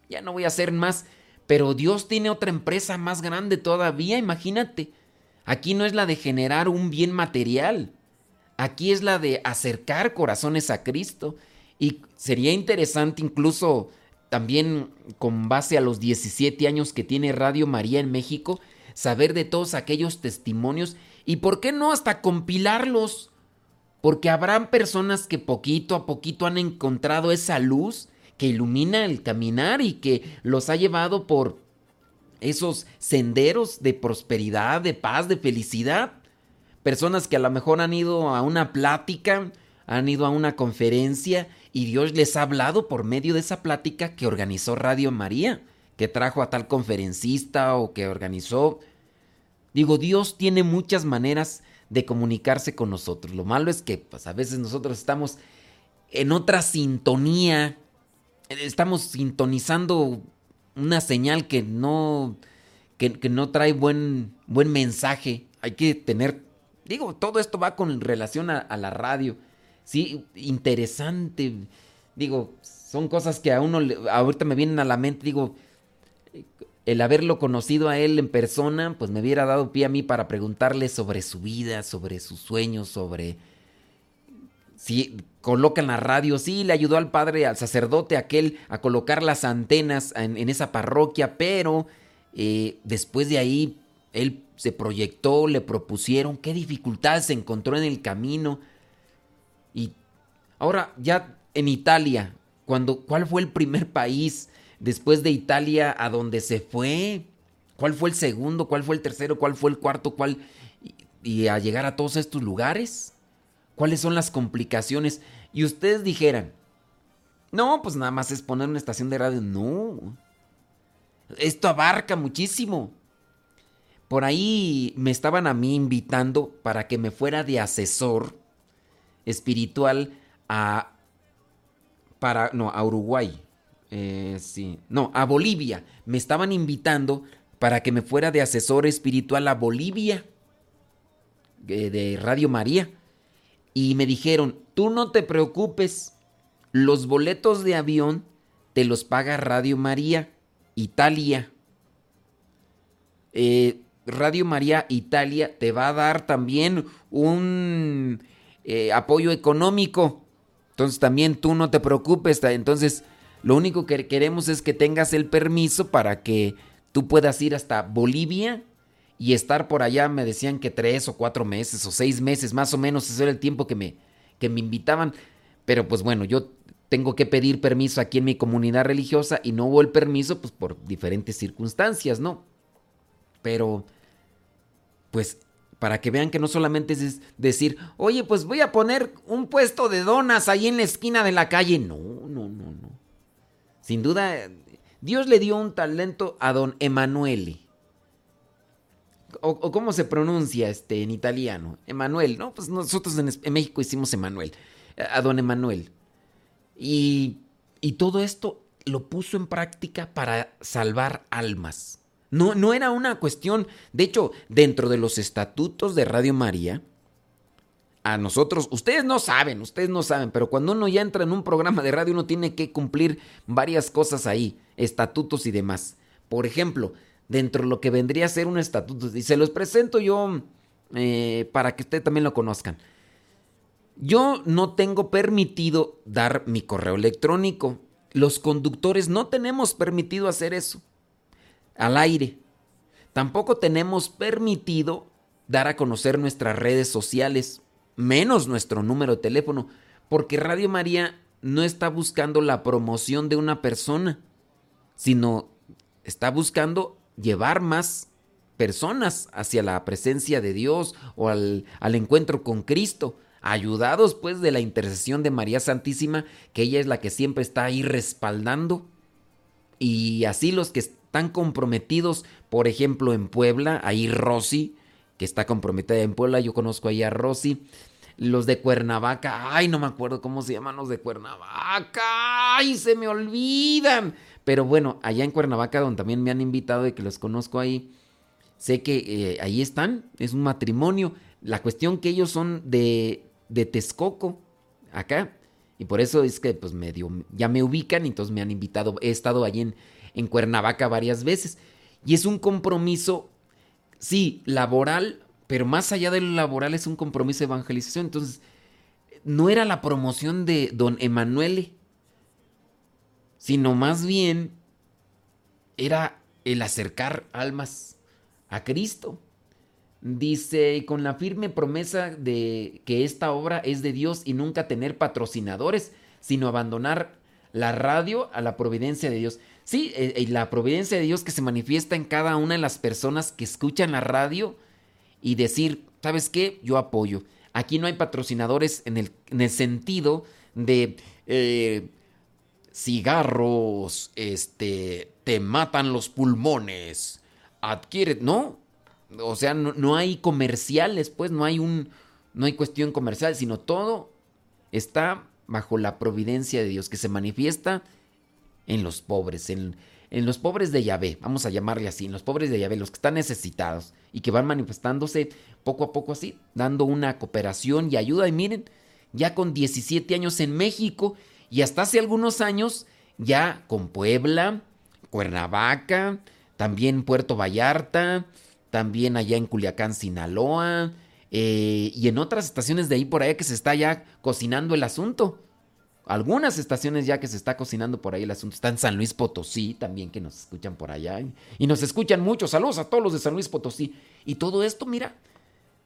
ya no voy a hacer más. Pero Dios tiene otra empresa más grande todavía, imagínate. Aquí no es la de generar un bien material. Aquí es la de acercar corazones a Cristo. Y sería interesante incluso también con base a los 17 años que tiene Radio María en México, saber de todos aquellos testimonios y por qué no hasta compilarlos porque habrán personas que poquito a poquito han encontrado esa luz que ilumina el caminar y que los ha llevado por esos senderos de prosperidad, de paz, de felicidad. Personas que a lo mejor han ido a una plática, han ido a una conferencia y Dios les ha hablado por medio de esa plática que organizó Radio María, que trajo a tal conferencista o que organizó. Digo, Dios tiene muchas maneras de comunicarse con nosotros. Lo malo es que pues, a veces nosotros estamos en otra sintonía, estamos sintonizando una señal que no, que, no trae buen, buen mensaje. Hay que tener, digo, todo esto va con relación a, a la radio. Sí, interesante. Digo, son cosas que a uno ahorita me vienen a la mente. Digo, el haberlo conocido a él en persona, pues me hubiera dado pie a mí para preguntarle sobre su vida, sobre sus sueños, sobre si colocan la radio, sí, le ayudó al padre, al sacerdote aquel a colocar las antenas en, esa parroquia, pero eh, después de ahí él se proyectó, le propusieron, qué dificultades se encontró en el camino. Y ahora ya en Italia, cuando, ¿cuál fue el primer país después de Italia a donde se fue. ¿Cuál fue el segundo? ¿Cuál fue el tercero? ¿Cuál fue el cuarto? ¿Cuál? Y, a llegar a todos estos lugares. ¿Cuáles son las complicaciones? Y ustedes dijeran, no, pues nada más es poner una estación de radio. No. Esto abarca muchísimo. Por ahí me estaban a mí invitando para que me fuera de asesor espiritual a para no, a Uruguay. Eh, sí, no, a Bolivia. Me estaban invitando para que me fuera de asesor espiritual a Bolivia, de Radio María. Y me dijeron, tú no te preocupes, los boletos de avión te los paga Radio María, Italia. Eh, Radio María Italia te va a dar también un eh, apoyo económico. Entonces también tú no te preocupes. Entonces lo único que queremos es que tengas el permiso para que tú puedas ir hasta Bolivia y estar por allá. Me decían que tres o cuatro meses o seis meses, más o menos, ese era el tiempo que me, que me invitaban. Pero pues bueno, yo tengo que pedir permiso aquí en mi comunidad religiosa y no hubo el permiso pues por diferentes circunstancias, ¿no? Pero pues para que vean que no solamente es decir, oye, pues voy a poner un puesto de donas ahí en la esquina de la calle. No, no, no, no. Sin duda, Dios le dio un talento a don Emanuele. O, cómo se pronuncia este en italiano. Emanuel, ¿no? Pues nosotros en, México hicimos Emanuel. A don Emanuel. Y, y todo esto lo puso en práctica para salvar almas. No, no era una cuestión, de hecho, dentro de los estatutos de Radio María, a nosotros, ustedes no saben, ustedes no saben, pero cuando uno ya entra en un programa de radio uno tiene que cumplir varias cosas ahí, estatutos y demás. Por ejemplo, dentro de lo que vendría a ser un estatuto, y se los presento yo eh, para que ustedes también lo conozcan. Yo no tengo permitido dar mi correo electrónico. los conductores no tenemos permitido hacer eso al aire. Tampoco tenemos permitido dar a conocer nuestras redes sociales, menos nuestro número de teléfono, porque Radio María no está buscando la promoción de una persona, sino está buscando llevar más personas hacia la presencia de Dios o al, encuentro con Cristo ayudados pues de la intercesión de María Santísima, que ella es la que siempre está ahí respaldando. Y así los que están comprometidos, por ejemplo, en Puebla, ahí Rosy, que está comprometida en Puebla, yo conozco ahí a Rosy. Los de Cuernavaca, ay, no me acuerdo cómo se llaman los de Cuernavaca, ay, se me olvidan. Pero bueno, allá en Cuernavaca, donde también me han invitado y que los conozco ahí, sé que eh, ahí están, es un matrimonio. La cuestión que ellos son de de Texcoco, acá. Y por eso es que pues medio, ya me ubican entonces me han invitado. He estado allí en, en Cuernavaca varias veces. Y es un compromiso, sí, laboral, pero más allá de lo laboral es un compromiso de evangelización. Entonces, no era la promoción de don Emanuele, sino más bien era el acercar almas a Cristo. Dice, con la firme promesa de que esta obra es de Dios y nunca tener patrocinadores, sino abandonar la radio a la providencia de Dios. Sí, eh, y la providencia de Dios que se manifiesta en cada una de las personas que escuchan la radio y decir, ¿sabes qué? Yo apoyo. Aquí no hay patrocinadores en el, en el sentido de eh, cigarros, este, te matan los pulmones, adquiere, no, o sea, no, hay comerciales, pues no hay un, no hay cuestión comercial, sino todo está bajo la providencia de Dios que se manifiesta en los pobres, en, en los pobres de Yahvé, vamos a llamarle así, en los pobres de Yahvé, los que están necesitados y que van manifestándose poco a poco así, dando una cooperación y ayuda. Y miren, ya con 17 años en México y hasta hace algunos años ya con Puebla, Cuernavaca, también Puerto Vallarta, también allá en Culiacán, Sinaloa, eh, y en otras estaciones de ahí por allá que se está ya cocinando el asunto. Algunas estaciones ya que se está cocinando por ahí el asunto. Está en San Luis Potosí también que nos escuchan por allá. Y nos escuchan mucho. Saludos a todos los de San Luis Potosí. Y todo esto, mira,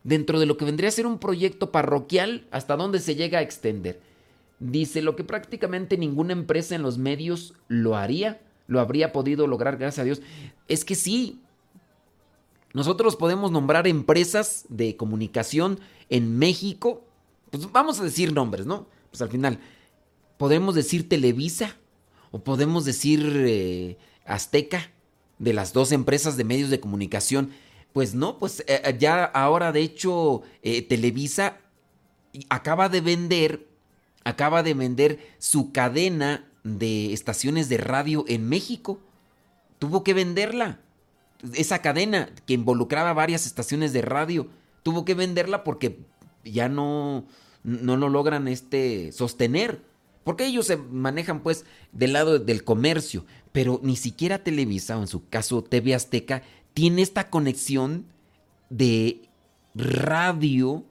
dentro de lo que vendría a ser un proyecto parroquial, hasta dónde se llega a extender. Dice lo que prácticamente ninguna empresa en los medios lo haría, lo habría podido lograr, gracias a Dios. Es que sí, nosotros podemos nombrar empresas de comunicación en México. Pues vamos a decir nombres, ¿no? Pues al final, podemos decir Televisa o podemos decir eh, Azteca, de las dos empresas de medios de comunicación. Pues no, pues eh, eh, ya ahora de hecho Televisa acaba de vender, acaba de vender su cadena de estaciones de radio en México. Tuvo que venderla esa cadena que involucraba varias estaciones de radio, tuvo que venderla porque ya no, no lo logran este, sostener. Porque ellos se manejan pues del lado del comercio, pero ni siquiera Televisa, o en su caso TV Azteca, tiene esta conexión de radio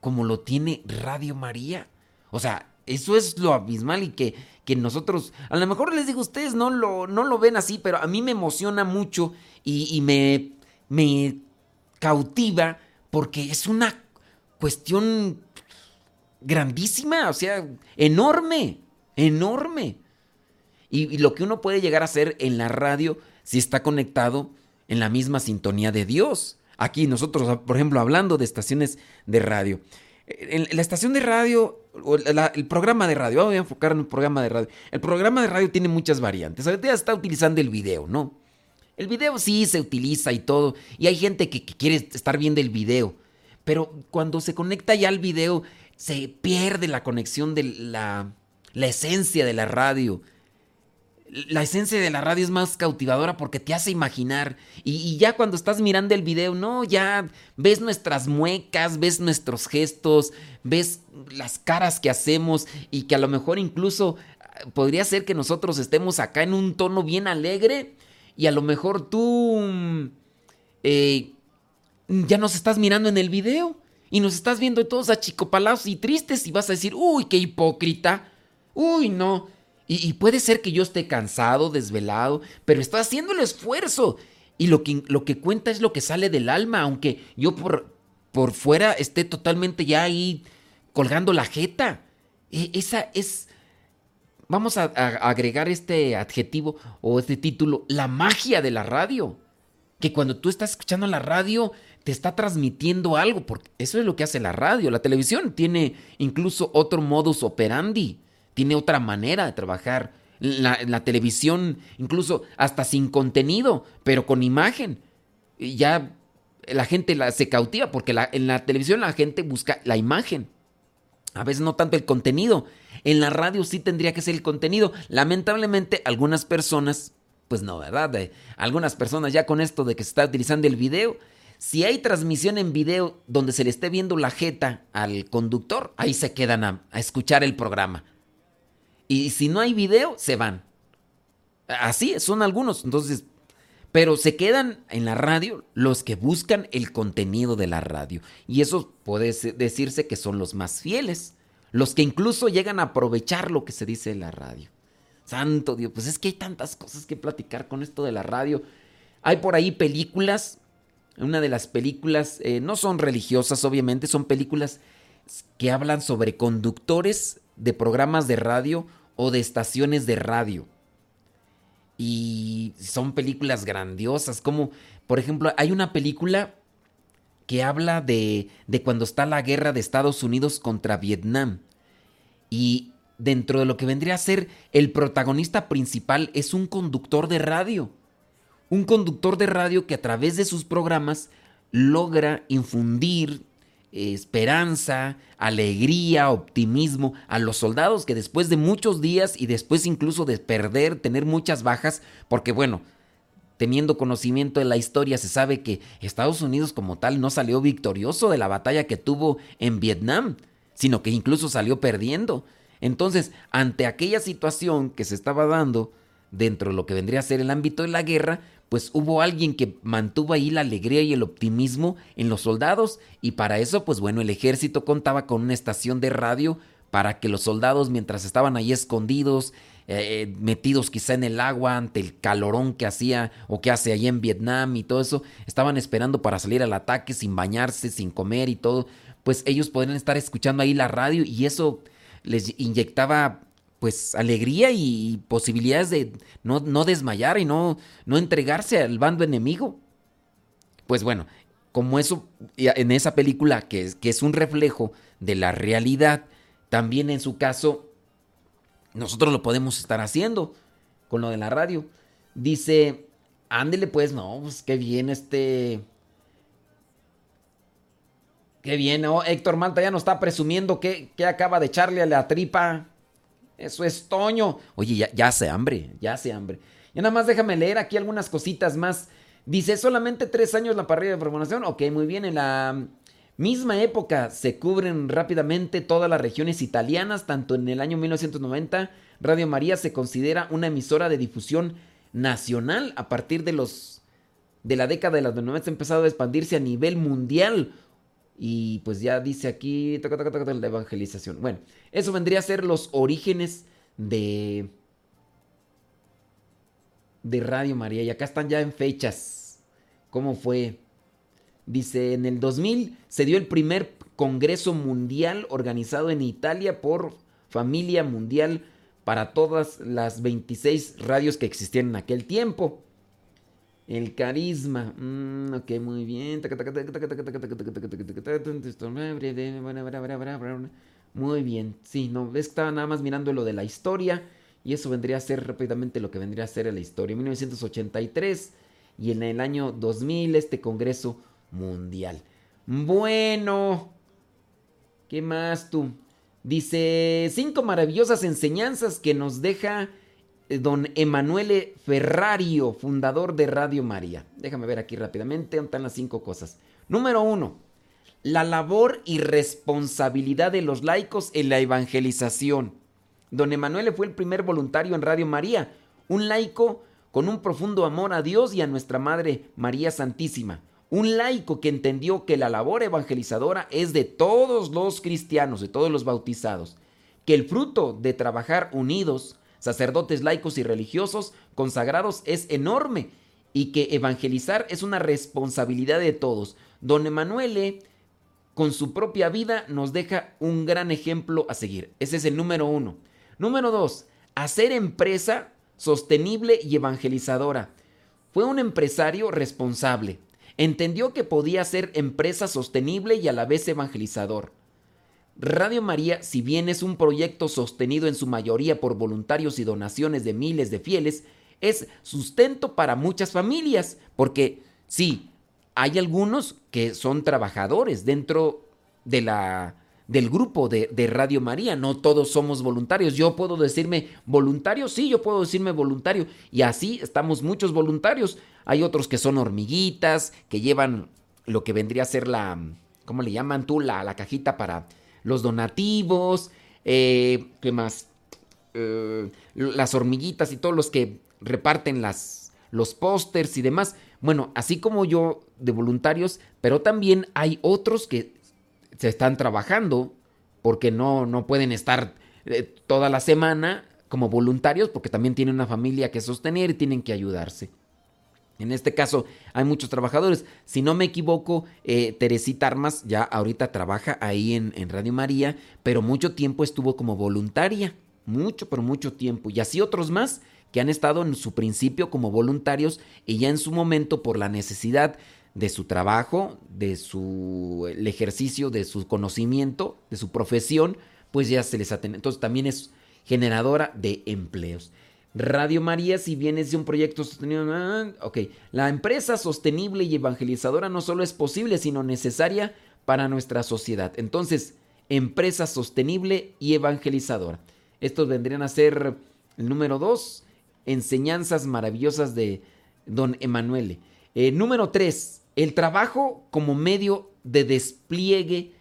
como lo tiene Radio María. O sea, eso es lo abismal y que, que nosotros, a lo mejor les digo, ustedes no lo, no lo ven así, pero a mí me emociona mucho y, me, me cautiva porque es una cuestión grandísima, o sea, enorme, enorme. Y, y, lo que uno puede llegar a hacer en la radio si está conectado en la misma sintonía de Dios. Aquí nosotros, por ejemplo, hablando de estaciones de radio. En la estación de radio, el programa de radio, voy a enfocar en el programa de radio. El programa de radio tiene muchas variantes. Ahorita ya está utilizando el video, ¿no? El video sí se utiliza y todo. Y hay gente que, quiere estar viendo el video. Pero cuando se conecta ya al video, se pierde la conexión de la, la esencia de la radio la esencia de la radio es más cautivadora porque te hace imaginar. Y, ya cuando estás mirando el video, no, ya ves nuestras muecas, ves nuestros gestos, ves las caras que hacemos y que a lo mejor incluso ah, podría ser que nosotros estemos acá en un tono bien alegre y a lo mejor tú mm, eh, ya nos estás mirando en el video y nos estás viendo todos achicopalados y tristes y vas a decir, uy, qué hipócrita, uy, no. Y, puede ser que yo esté cansado, desvelado, pero estoy haciendo el esfuerzo. Y lo que, lo que cuenta es lo que sale del alma, aunque yo por, por fuera esté totalmente ya ahí colgando la jeta. E, esa es, vamos a, agregar este adjetivo o este título, la magia de la radio. Que cuando tú estás escuchando la radio, te está transmitiendo algo, porque eso es lo que hace la radio. La televisión tiene incluso otro modus operandi tiene otra manera de trabajar. La, la televisión, incluso hasta sin contenido, pero con imagen. Ya la gente se cautiva porque en la televisión la gente busca la imagen. A veces no tanto el contenido. En la radio sí tendría que ser el contenido. Lamentablemente algunas personas, pues no, ¿verdad? algunas personas ya con esto de que se está utilizando el video, si hay transmisión en video donde se le esté viendo la jeta al conductor, ahí se quedan a escuchar el programa. Y si no hay video, se van. Así son algunos. Entonces, pero se quedan en la radio los que buscan el contenido de la radio. Y eso puede decirse que son los más fieles. Los que incluso llegan a aprovechar lo que se dice en la radio. Santo Dios, pues es que hay tantas cosas que platicar con esto de la radio. Hay por ahí películas. Una de las películas eh, no son religiosas, obviamente, son películas que hablan sobre conductores de programas de radio o de estaciones de radio. Y son películas grandiosas, como por ejemplo hay una película que habla de, de cuando está la guerra de Estados Unidos contra Vietnam. Y dentro de lo que vendría a ser el protagonista principal es un conductor de radio. Un conductor de radio que a través de sus programas logra infundir esperanza, alegría, optimismo a los soldados que después de muchos días y después incluso de perder, tener muchas bajas, porque bueno, teniendo conocimiento de la historia se sabe que Estados Unidos como tal no salió victorioso de la batalla que tuvo en Vietnam, sino que incluso salió perdiendo. Entonces, ante aquella situación que se estaba dando dentro de lo que vendría a ser el ámbito de la guerra, pues hubo alguien que mantuvo ahí la alegría y el optimismo en los soldados y para eso pues bueno el ejército contaba con una estación de radio para que los soldados mientras estaban ahí escondidos, eh, eh, metidos quizá en el agua ante el calorón que hacía o que hace allí en Vietnam y todo eso, estaban esperando para salir al ataque sin bañarse, sin comer y todo, pues ellos podrían estar escuchando ahí la radio y eso les inyectaba pues alegría y posibilidades de no, no desmayar y no, no entregarse al bando enemigo. Pues bueno, como eso en esa película que es, que es un reflejo de la realidad, también en su caso nosotros lo podemos estar haciendo con lo de la radio. Dice, ándele pues, no, pues qué bien este... Qué bien, oh, Héctor Malta ya nos está presumiendo que, que acaba de echarle a la tripa. Eso es Toño. Oye, ya, hace hambre, ya hace hambre. Y nada más déjame leer aquí algunas cositas más. Dice, solamente tres años la parrilla de formación. Ok, muy bien. En la misma época se cubren rápidamente todas las regiones italianas. Tanto en el año 1990, Radio María se considera una emisora de difusión nacional. A partir de los de la década de los 90 ha empezado a expandirse a nivel mundial. Y pues ya dice aquí la evangelización. Bueno, eso vendría a ser los orígenes de de Radio María y acá están ya en fechas. ¿Cómo fue? Dice, en el 2000 se dio el primer Congreso Mundial organizado en Italia por Familia Mundial para todas las 26 radios que existían en aquel tiempo. El carisma. ok, muy bien. Muy bien. Sí, no, ves que estaba nada más mirando lo de la historia. Y eso vendría a ser rápidamente lo que vendría a ser la historia. 1983 y en el año 2000 este Congreso Mundial. Bueno. ¿Qué más tú? Dice cinco maravillosas enseñanzas que nos deja eh, don Emanuele Ferrario, fundador de Radio María. Déjame ver aquí rápidamente, están las cinco cosas. Número uno, la labor y responsabilidad de los laicos en la evangelización. Don Emanuele fue el primer voluntario en Radio María, un laico con un profundo amor a Dios y a nuestra Madre María Santísima. Un laico que entendió que la labor evangelizadora es de todos los cristianos, de todos los bautizados, que el fruto de trabajar unidos sacerdotes laicos y religiosos consagrados es enorme y que evangelizar es una responsabilidad de todos. Don Emanuele, con su propia vida, nos deja un gran ejemplo a seguir. Ese es el número uno. Número dos, hacer empresa sostenible y evangelizadora. Fue un empresario responsable. Entendió que podía ser empresa sostenible y a la vez evangelizador. Radio María, si bien es un proyecto sostenido en su mayoría por voluntarios y donaciones de miles de fieles, es sustento para muchas familias, porque sí, hay algunos que son trabajadores dentro de la, del grupo de, Radio María, no todos somos voluntarios. Yo puedo decirme voluntario, sí, yo puedo decirme voluntario, y así estamos muchos voluntarios. Hay otros que son hormiguitas, que llevan lo que vendría a ser la, ¿cómo le llaman tú? La, la cajita para los donativos, eh, ¿qué más? Eh, las hormiguitas y todos los que reparten las, los pósters y demás. Bueno, así como yo de voluntarios, pero también hay otros que se están trabajando porque no, no pueden estar eh, toda la semana como voluntarios porque también tienen una familia que sostener y tienen que ayudarse. En este caso hay muchos trabajadores. Si no me equivoco, eh, Teresita Armas ya ahorita trabaja ahí en, en, Radio María, pero mucho tiempo estuvo como voluntaria. Mucho, pero mucho tiempo. Y así otros más que han estado en su principio como voluntarios y ya en su momento por la necesidad de su trabajo, de su ejercicio, de su conocimiento, de su profesión, pues ya se les atende. Entonces también es generadora de empleos. Radio María, si bien es de un proyecto sostenido, ah, ok, la empresa sostenible y evangelizadora no solo es posible, sino necesaria para nuestra sociedad. Entonces, empresa sostenible y evangelizadora. Estos vendrían a ser el número dos, enseñanzas maravillosas de don Emanuele. Eh, número tres, el trabajo como medio de despliegue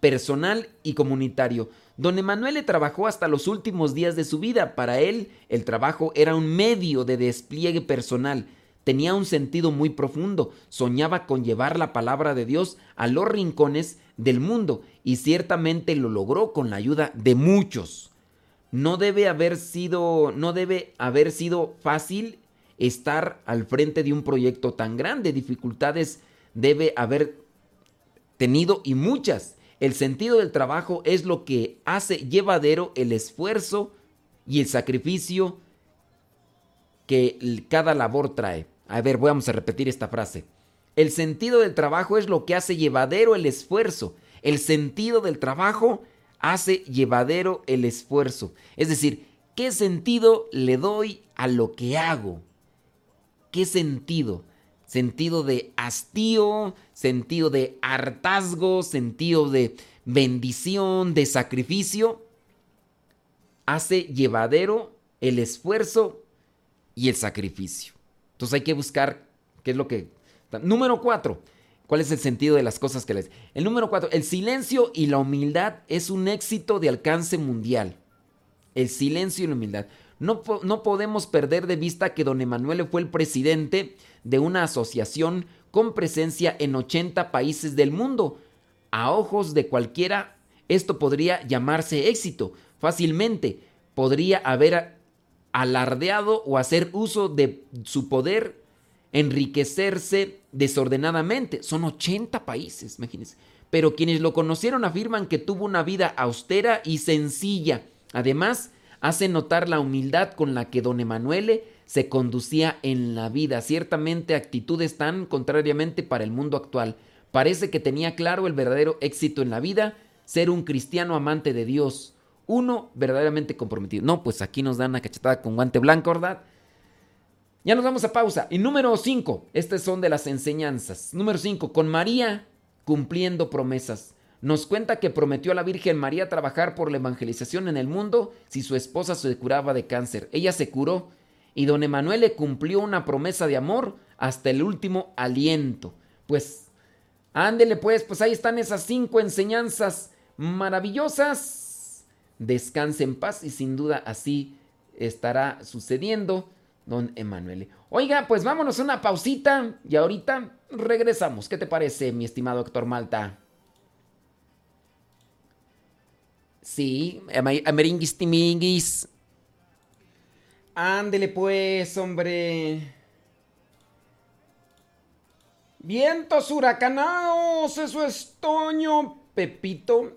personal y comunitario. Don Emanuele trabajó hasta los últimos días de su vida. Para él, el trabajo era un medio de despliegue personal. Tenía un sentido muy profundo. Soñaba con llevar la palabra de Dios a los rincones del mundo y ciertamente lo logró con la ayuda de muchos. No debe haber sido, no debe haber sido fácil estar al frente de un proyecto tan grande. Dificultades debe haber tenido y muchas. El sentido del trabajo es lo que hace llevadero el esfuerzo y el sacrificio que cada labor trae. A ver, vamos a repetir esta frase. El sentido del trabajo es lo que hace llevadero el esfuerzo. El sentido del trabajo hace llevadero el esfuerzo. Es decir, ¿qué sentido le doy a lo que hago? ¿Qué sentido? sentido de hastío, sentido de hartazgo, sentido de bendición, de sacrificio, hace llevadero el esfuerzo y el sacrificio. Entonces hay que buscar qué es lo que... Número cuatro, ¿cuál es el sentido de las cosas que les... El número cuatro, el silencio y la humildad es un éxito de alcance mundial. El silencio y la humildad. No, no podemos perder de vista que don Emanuele fue el presidente de una asociación con presencia en 80 países del mundo. A ojos de cualquiera, esto podría llamarse éxito. Fácilmente podría haber alardeado o hacer uso de su poder, enriquecerse desordenadamente. Son 80 países, imagínense. Pero quienes lo conocieron afirman que tuvo una vida austera y sencilla. Además, hace notar la humildad con la que don Emanuele se conducía en la vida. Ciertamente actitudes tan contrariamente para el mundo actual. Parece que tenía claro el verdadero éxito en la vida, ser un cristiano amante de Dios, uno verdaderamente comprometido. No, pues aquí nos dan una cachetada con guante blanco, ¿verdad? Ya nos vamos a pausa. Y número 5, estas son de las enseñanzas. Número 5, con María cumpliendo promesas. Nos cuenta que prometió a la Virgen María trabajar por la evangelización en el mundo si su esposa se curaba de cáncer. Ella se curó y don Emanuel le cumplió una promesa de amor hasta el último aliento. Pues, ándele pues, pues ahí están esas cinco enseñanzas maravillosas. Descanse en paz y sin duda así estará sucediendo, don Emanuele. Oiga, pues vámonos a una pausita y ahorita regresamos. ¿Qué te parece, mi estimado doctor Malta? Sí, ameringuis timinguis. Ándele pues, hombre. Vientos huracanados, eso es Toño, Pepito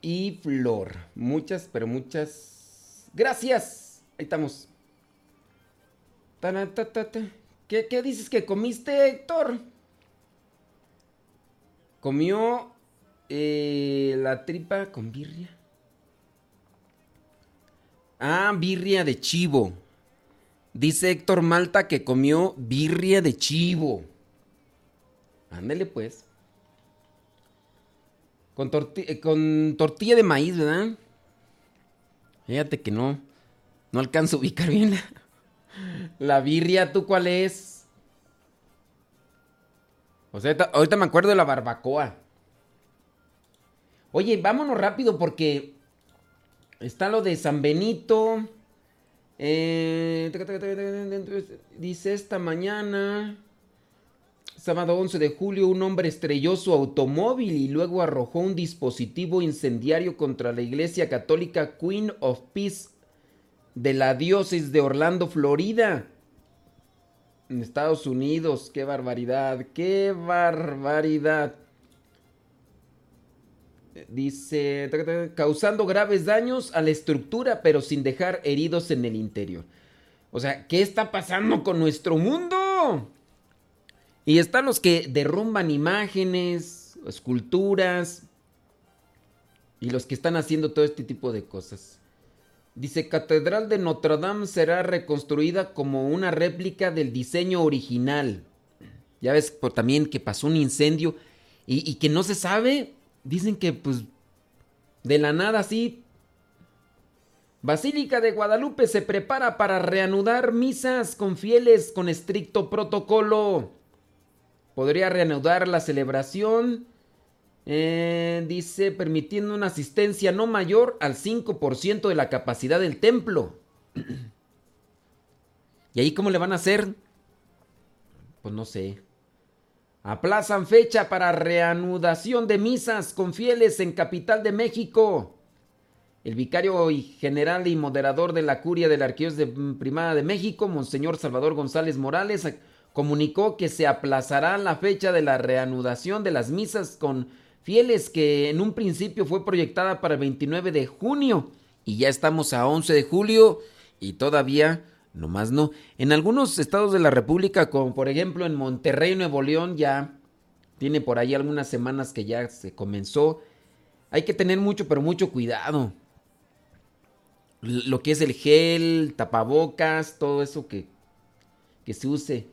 y Flor. Muchas, pero muchas gracias. Ahí estamos. ¿Qué, ¿Qué, dices que comiste, Héctor? Comió eh, la tripa con birria. Ah, birria de chivo. Dice Héctor Malta que comió birria de chivo. Ándele pues. Con, eh, con tortilla de maíz, ¿verdad? Fíjate que no. No alcanzo a ubicar bien la, birria. ¿Tú cuál es? O sea, ahorita me acuerdo de la barbacoa. Oye, vámonos rápido porque está lo de San Benito. Eh, dice esta mañana. Sábado 11 de julio, un hombre estrelló su automóvil y luego arrojó un dispositivo incendiario contra la iglesia católica Queen of Peace de la diócesis de Orlando, Florida. En Estados Unidos, qué barbaridad, qué barbaridad. Dice, causando graves daños a la estructura, pero sin dejar heridos en el interior. O sea, ¿qué está pasando con nuestro mundo? Y están los que derrumban imágenes, esculturas, y los que están haciendo todo este tipo de cosas. Dice, Catedral de Notre Dame será reconstruida como una réplica del diseño original. Ya ves por, también que pasó un incendio y, y, que no se sabe. Dicen que pues de la nada así. Basílica de Guadalupe se prepara para reanudar misas con fieles con estricto protocolo podría reanudar la celebración. Eh, dice, permitiendo una asistencia no mayor al 5% de la capacidad del templo. ¿Y ahí cómo le van a hacer? Pues no sé. Aplazan fecha para reanudación de misas con fieles en Capital de México. El vicario general y moderador de la curia de la Arquidiócesis Primada de México, Monseñor Salvador González Morales, comunicó que se aplazará la fecha de la reanudación de las misas con fieles que en un principio fue proyectada para el 29 de junio y ya estamos a 11 de julio y todavía no más no. En algunos estados de la República, como por ejemplo en Monterrey, Nuevo León, ya tiene por ahí algunas semanas que ya se comenzó. Hay que tener mucho, pero mucho cuidado. Lo que es el gel, tapabocas, todo eso que, que se use.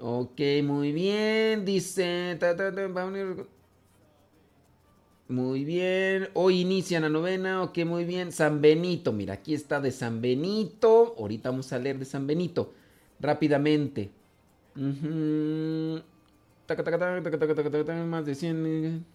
Ok, muy bien. Dice. Muy bien. Hoy inician la novena. Ok, muy bien. San Benito. Mira, aquí está de San Benito. Ahorita vamos a leer de San Benito. Rápidamente. Más de 100.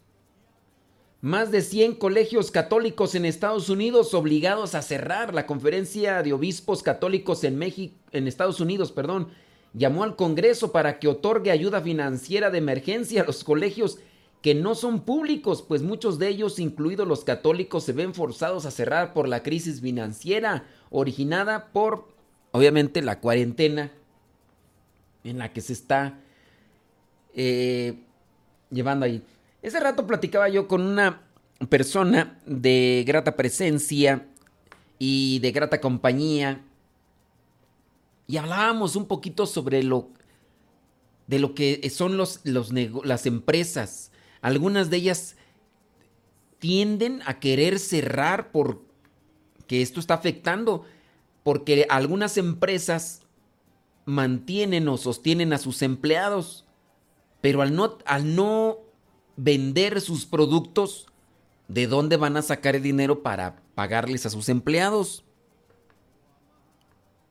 Más de 100 colegios católicos en Estados Unidos obligados a cerrar la conferencia de obispos católicos en México, en Estados Unidos, perdón, llamó al Congreso para que otorgue ayuda financiera de emergencia a los colegios que no son públicos, pues muchos de ellos, incluidos los católicos, se ven forzados a cerrar por la crisis financiera originada por, obviamente, la cuarentena en la que se está eh, llevando ahí. Ese rato platicaba yo con una persona de grata presencia y de grata compañía y hablábamos un poquito sobre lo de lo que son los, los las empresas. Algunas de ellas tienden a querer cerrar porque esto está afectando, porque algunas empresas mantienen o sostienen a sus empleados, pero al no, al no vender sus productos, ¿de dónde van a sacar el dinero para pagarles a sus empleados?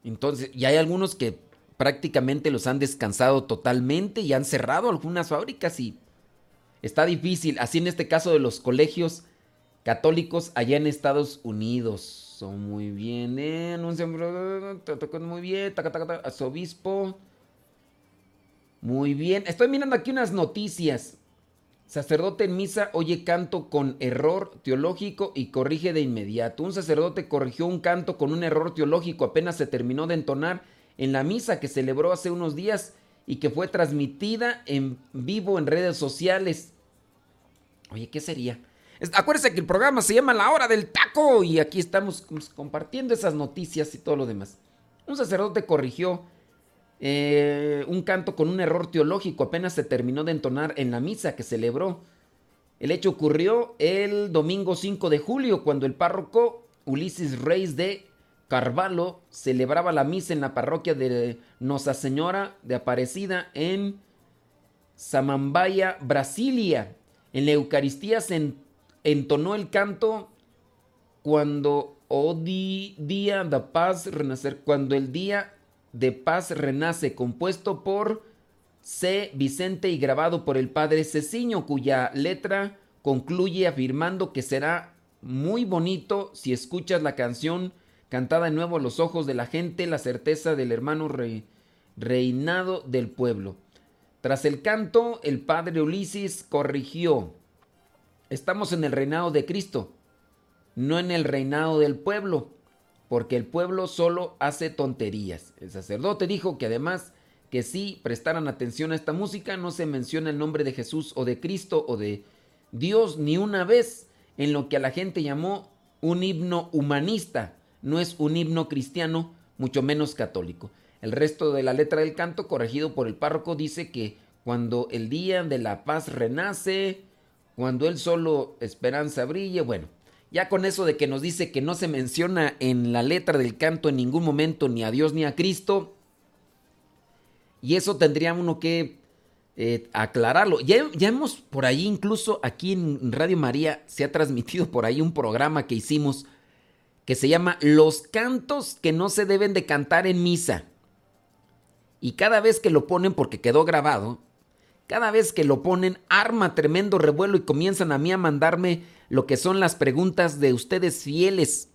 Entonces, y hay algunos que prácticamente los han descansado totalmente y han cerrado algunas fábricas y está difícil. Así en este caso de los colegios católicos allá en Estados Unidos. Son muy bien, eh, muy bien, arzobispo. Muy bien, estoy mirando aquí unas noticias. Sacerdote en misa oye canto con error teológico y corrige de inmediato. Un sacerdote corrigió un canto con un error teológico apenas se terminó de entonar en la misa que celebró hace unos días y que fue transmitida en vivo en redes sociales. Oye, ¿qué sería? Acuérdense que el programa se llama La Hora del Taco y aquí estamos compartiendo esas noticias y todo lo demás. Un sacerdote corrigió eh, un canto con un error teológico apenas se terminó de entonar en la misa que celebró. El hecho ocurrió el domingo 5 de julio cuando el párroco Ulises Reis de Carvalho celebraba la misa en la parroquia de Nosa Señora de Aparecida en Samambaya, Brasilia. En la Eucaristía se entonó el canto cuando Día Paz renacer, cuando el día de Paz Renace, compuesto por C. Vicente y grabado por el padre Ceciño, cuya letra concluye afirmando que será muy bonito si escuchas la canción cantada de nuevo a los ojos de la gente, la certeza del hermano reinado del pueblo. Tras el canto, el padre Ulises corrigió, estamos en el reinado de Cristo, no en el reinado del pueblo porque el pueblo solo hace tonterías. El sacerdote dijo que además que si prestaran atención a esta música no se menciona el nombre de Jesús o de Cristo o de Dios ni una vez en lo que a la gente llamó un himno humanista. No es un himno cristiano, mucho menos católico. El resto de la letra del canto, corregido por el párroco, dice que cuando el día de la paz renace, cuando él solo esperanza brille, bueno, ya con eso de que nos dice que no se menciona en la letra del canto en ningún momento ni a Dios ni a Cristo, y eso tendría uno que eh, aclararlo. Ya, ya, hemos por ahí, incluso aquí en Radio María, se ha transmitido por ahí un programa que hicimos que se llama Los cantos que no se deben de cantar en misa. Y cada vez que lo ponen, porque quedó grabado, cada vez que lo ponen, arma tremendo revuelo y comienzan a mí a mandarme lo que son las preguntas de ustedes fieles.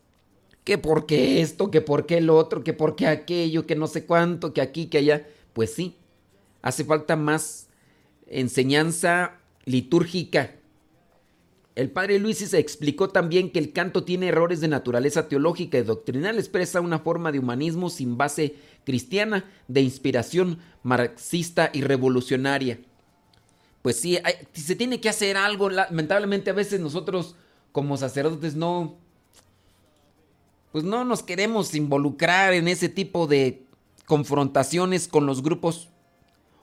Que por qué esto, que por qué lo otro, que por qué aquello, que no sé cuánto, que aquí, que allá. Pues sí, hace falta más enseñanza litúrgica. El padre Luis se explicó también que el canto tiene errores de naturaleza teológica y doctrinal, expresa una forma de humanismo sin base cristiana, de inspiración marxista y revolucionaria pues sí, se tiene que hacer algo. Lamentablemente a veces nosotros como sacerdotes no, pues no nos queremos involucrar en ese tipo de confrontaciones con los grupos.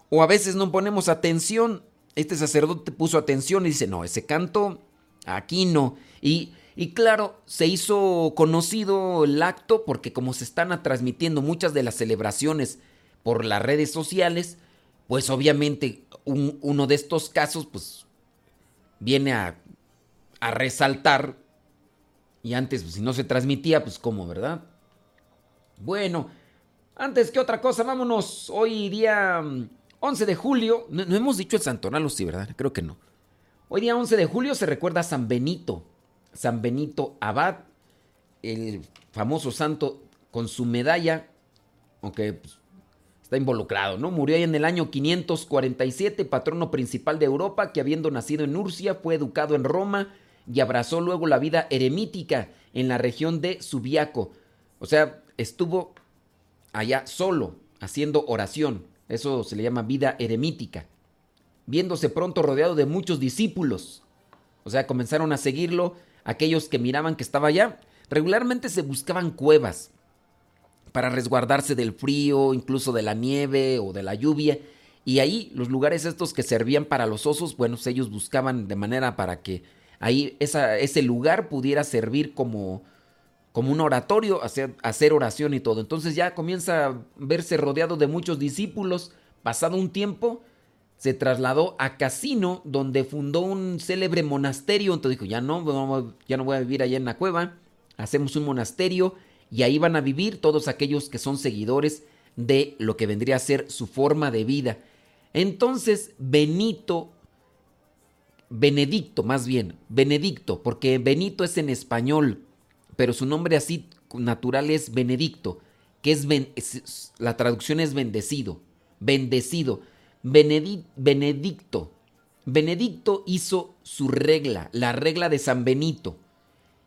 O a veces no ponemos atención. Este sacerdote puso atención y dice, no, ese canto aquí no. Y, y claro, se hizo conocido el acto porque como se están transmitiendo muchas de las celebraciones por las redes sociales, pues obviamente uno de estos casos pues viene a, a resaltar y antes pues, si no se transmitía pues cómo, ¿verdad? Bueno, antes que otra cosa, vámonos. Hoy día 11 mm, de julio, no, hemos dicho el Santonalo, sí, ¿verdad? Creo que no. Hoy día 11 de julio se recuerda a San Benito, San Benito Abad, el famoso santo con su medalla, aunque pues, está involucrado, ¿no? Murió ahí en el año 547, patrono principal de Europa, que habiendo nacido en Urcia, fue educado en Roma y abrazó luego la vida eremítica en la región de Subiaco. O sea, estuvo allá solo, haciendo oración. Eso se le llama vida eremítica. Viéndose pronto rodeado de muchos discípulos. O sea, comenzaron a seguirlo aquellos que miraban que estaba allá. Regularmente se buscaban cuevas para resguardarse del frío, incluso de la nieve o de la lluvia. Y ahí los lugares estos que servían para los osos, bueno, ellos buscaban de manera para que ahí ese lugar pudiera servir como, como un oratorio, hacer, hacer oración y todo. Entonces ya comienza a verse rodeado de muchos discípulos. Pasado un tiempo, se trasladó a Casino, donde fundó un célebre monasterio. Entonces dijo, ya no, ya no voy a vivir allá en la cueva, hacemos un monasterio y ahí van a vivir todos aquellos que son seguidores de lo que vendría a ser su forma de vida. Entonces, Benito, Benedicto más bien, Benedicto, porque Benito es en español, pero su nombre así natural es Benedicto, que es, la traducción es bendecido, bendecido. Benedicto Benedicto hizo su regla, la regla de San Benito,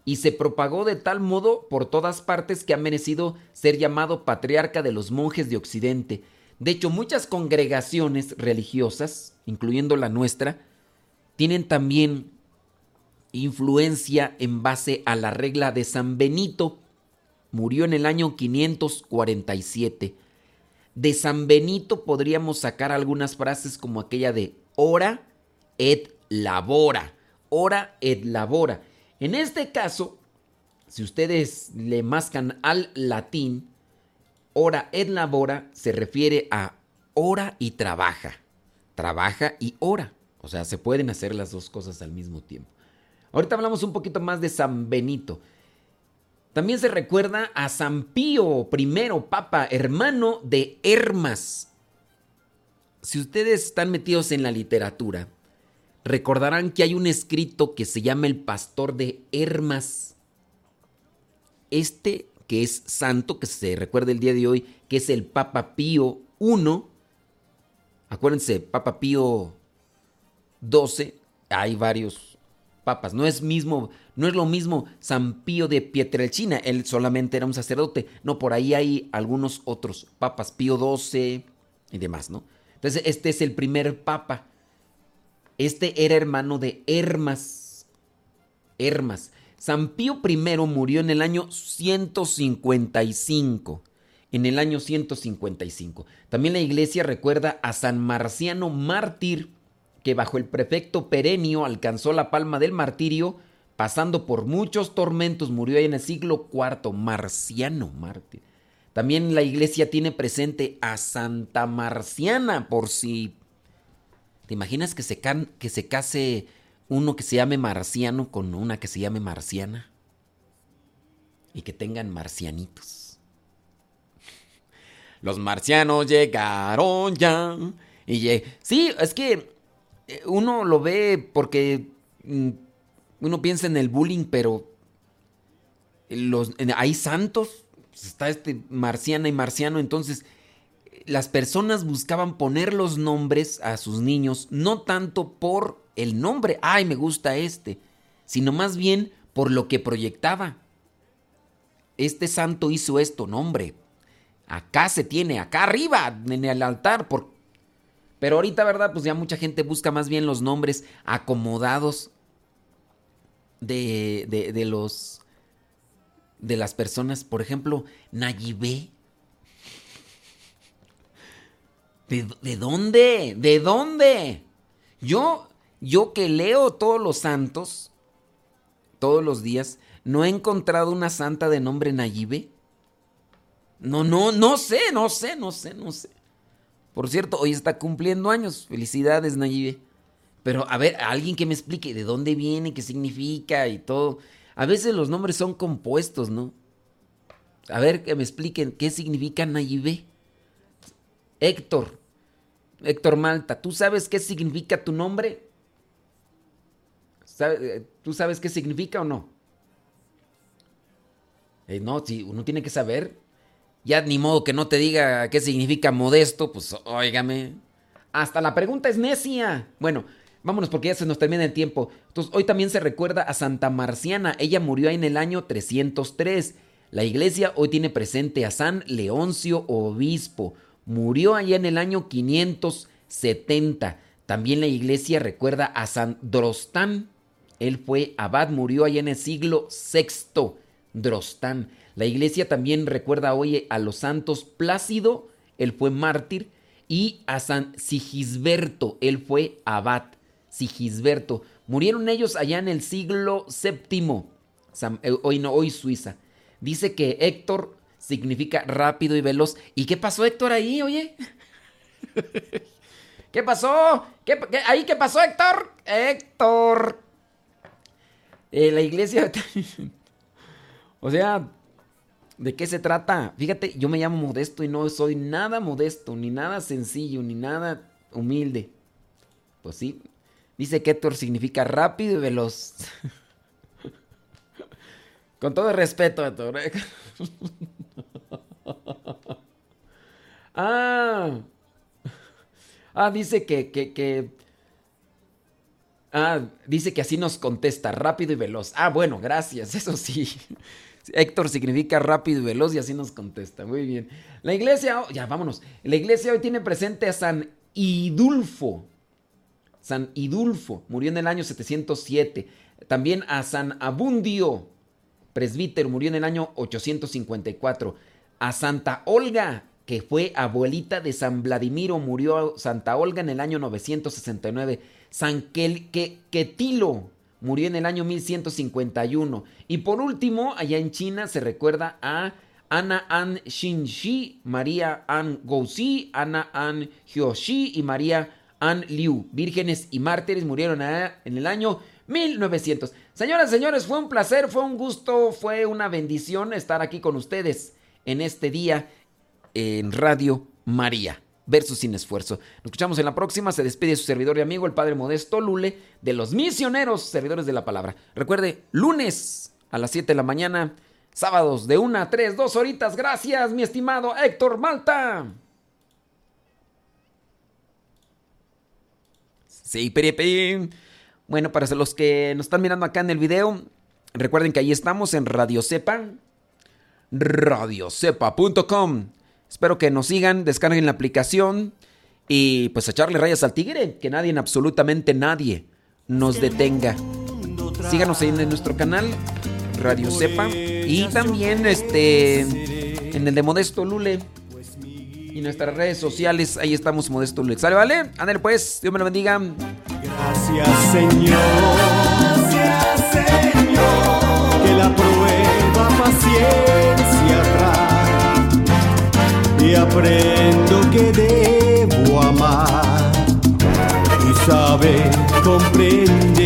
y se propagó de tal modo por todas partes que ha merecido ser llamado patriarca de los monjes de Occidente. De hecho, muchas congregaciones religiosas, incluyendo la nuestra, tienen también influencia en base a la regla de San Benito. Murió en el año 547. De San Benito podríamos sacar algunas frases como aquella de ora et labora. Ora et labora. En este caso, si ustedes le mascan al latín, ora et labora se refiere a ora y trabaja. Trabaja y ora. O sea, se pueden hacer las dos cosas al mismo tiempo. Ahorita hablamos un poquito más de San Benito. También se recuerda a San Pío I, Papa, hermano de Hermas. Si ustedes están metidos en la literatura, recordarán que hay un escrito que se llama El Pastor de Hermas. Este que es santo, que se recuerda el día de hoy, que es el Papa Pío I. Acuérdense, Papa Pío XII, hay varios papas. No es mismo, no es lo mismo San Pío de Pietrelcina, él solamente era un sacerdote. No, por ahí hay algunos otros papas, Pío XII y demás, ¿no? Entonces, este es el primer papa. Este era hermano de Hermas. Hermas. San Pío I murió en el año 155. En el año 155. También la iglesia recuerda a San Marciano mártir, que bajo el prefecto Perenio alcanzó la palma del martirio, pasando por muchos tormentos, murió en el siglo IV. Marciano mártir. También la iglesia tiene presente a Santa Marciana, por si ¿Te imaginas que se, que se case uno que se llame marciano con una que se llame marciana? Y que tengan marcianitos. Los marcianos llegaron ya. Y sí, es que eh, uno lo ve porque mm, uno piensa en el bullying, pero hay santos. Está este marciana y marciano, entonces las personas buscaban poner los nombres a sus niños no tanto por el nombre, ay, me gusta este, sino más bien por lo que proyectaba. Este santo hizo esto, nombre. Acá se tiene, acá arriba, en el altar. Por... Pero ahorita, ¿verdad? Pues ya mucha gente busca más bien los nombres acomodados de, de, de los de las personas. Por ejemplo, Nayibé ¿De, dónde? ¿De dónde? Yo, yo que leo todos los santos, todos los días, no he encontrado una santa de nombre Nayibe. No, no, no sé, no sé, no sé, no sé. Por cierto, hoy está cumpliendo años. Felicidades, Nayibe. Pero a ver, alguien que me explique de dónde viene, qué significa y todo. A veces los nombres son compuestos, ¿no? A ver, que me expliquen qué significa Nayibe. Héctor. Héctor Malta, ¿tú sabes qué significa tu nombre? Eh, ¿Tú sabes qué significa o no? Eh, no, si uno tiene que saber. Ya ni modo que no te diga qué significa modesto, pues óigame. Hasta la pregunta es necia. Bueno, vámonos porque ya se nos termina el tiempo. Entonces, hoy también se recuerda a Santa Marciana. Ella murió en el año 303. La iglesia hoy tiene presente a San Leoncio Obispo. Murió allá en el año 570. También la iglesia recuerda a San Drostán. Él fue abad, murió allá en el siglo VI. Drostán. La iglesia también recuerda hoy a los santos Plácido, él fue mártir, y a San Sigisberto, él fue abad. Sigisberto. Murieron ellos allá en el siglo VII. Eh, hoy no, hoy Suiza. Dice que Héctor significa rápido y veloz. ¿Y qué pasó Héctor ahí, oye? ¿Qué pasó? ¿Qué, ahí qué pasó Héctor? Héctor. Eh, la iglesia... o sea, ¿de qué se trata? Fíjate, yo me llamo modesto y no soy nada modesto, ni nada sencillo, ni nada humilde. Pues sí, dice que Héctor significa rápido y veloz. Con todo el respeto, Héctor. ¿eh? ah. Ah, dice que, que, que, Ah, dice que así nos contesta, rápido y veloz. Ah, bueno, gracias, eso sí. Héctor significa rápido y veloz y así nos contesta. Muy bien. La iglesia, ya vámonos. La iglesia hoy tiene presente a San Idulfo. San Idulfo, murió en el año 707. También a San Abundio, presbítero, murió en el año 854. A Santa Olga, que fue abuelita de San Vladimiro, murió Santa Olga en el año 969. San Quetilo, murió en el año 1151. Y por último, allá en China se recuerda a Ana An Xinxi, María An Gouzi, Ana An Hyoshi y María An Liu. Vírgenes y mártires murieron en el año 1900. Señoras, señores, fue un placer, fue un gusto, fue una bendición estar aquí con ustedes en este día en Radio María versus sin esfuerzo. Nos escuchamos en la próxima. Se despide su servidor y amigo, el Padre Modesto Lule, de los misioneros servidores de la palabra. Recuerde, lunes a las 7 de la mañana, sábados de 1 a 3, dos horitas. Gracias, mi estimado Héctor Malta. Sí, perepe. Bueno, para los que nos están mirando acá en el video, recuerden que ahí estamos en Radio Cepa, radiocepa.com. Espero que nos sigan, descarguen la aplicación y pues echarle rayas al tigre, que nadie, absolutamente nadie, nos detenga. Síganos ahí en nuestro canal, Radio Sepa, y también este en el de Modesto Lule. Y nuestras redes sociales, ahí estamos Modesto Lule. ¿Sale, vale? Ándale pues, Dios me lo bendiga. Gracias Señor, gracias Señor, que la prueba paciencia y aprendo que debo amar y saber comprender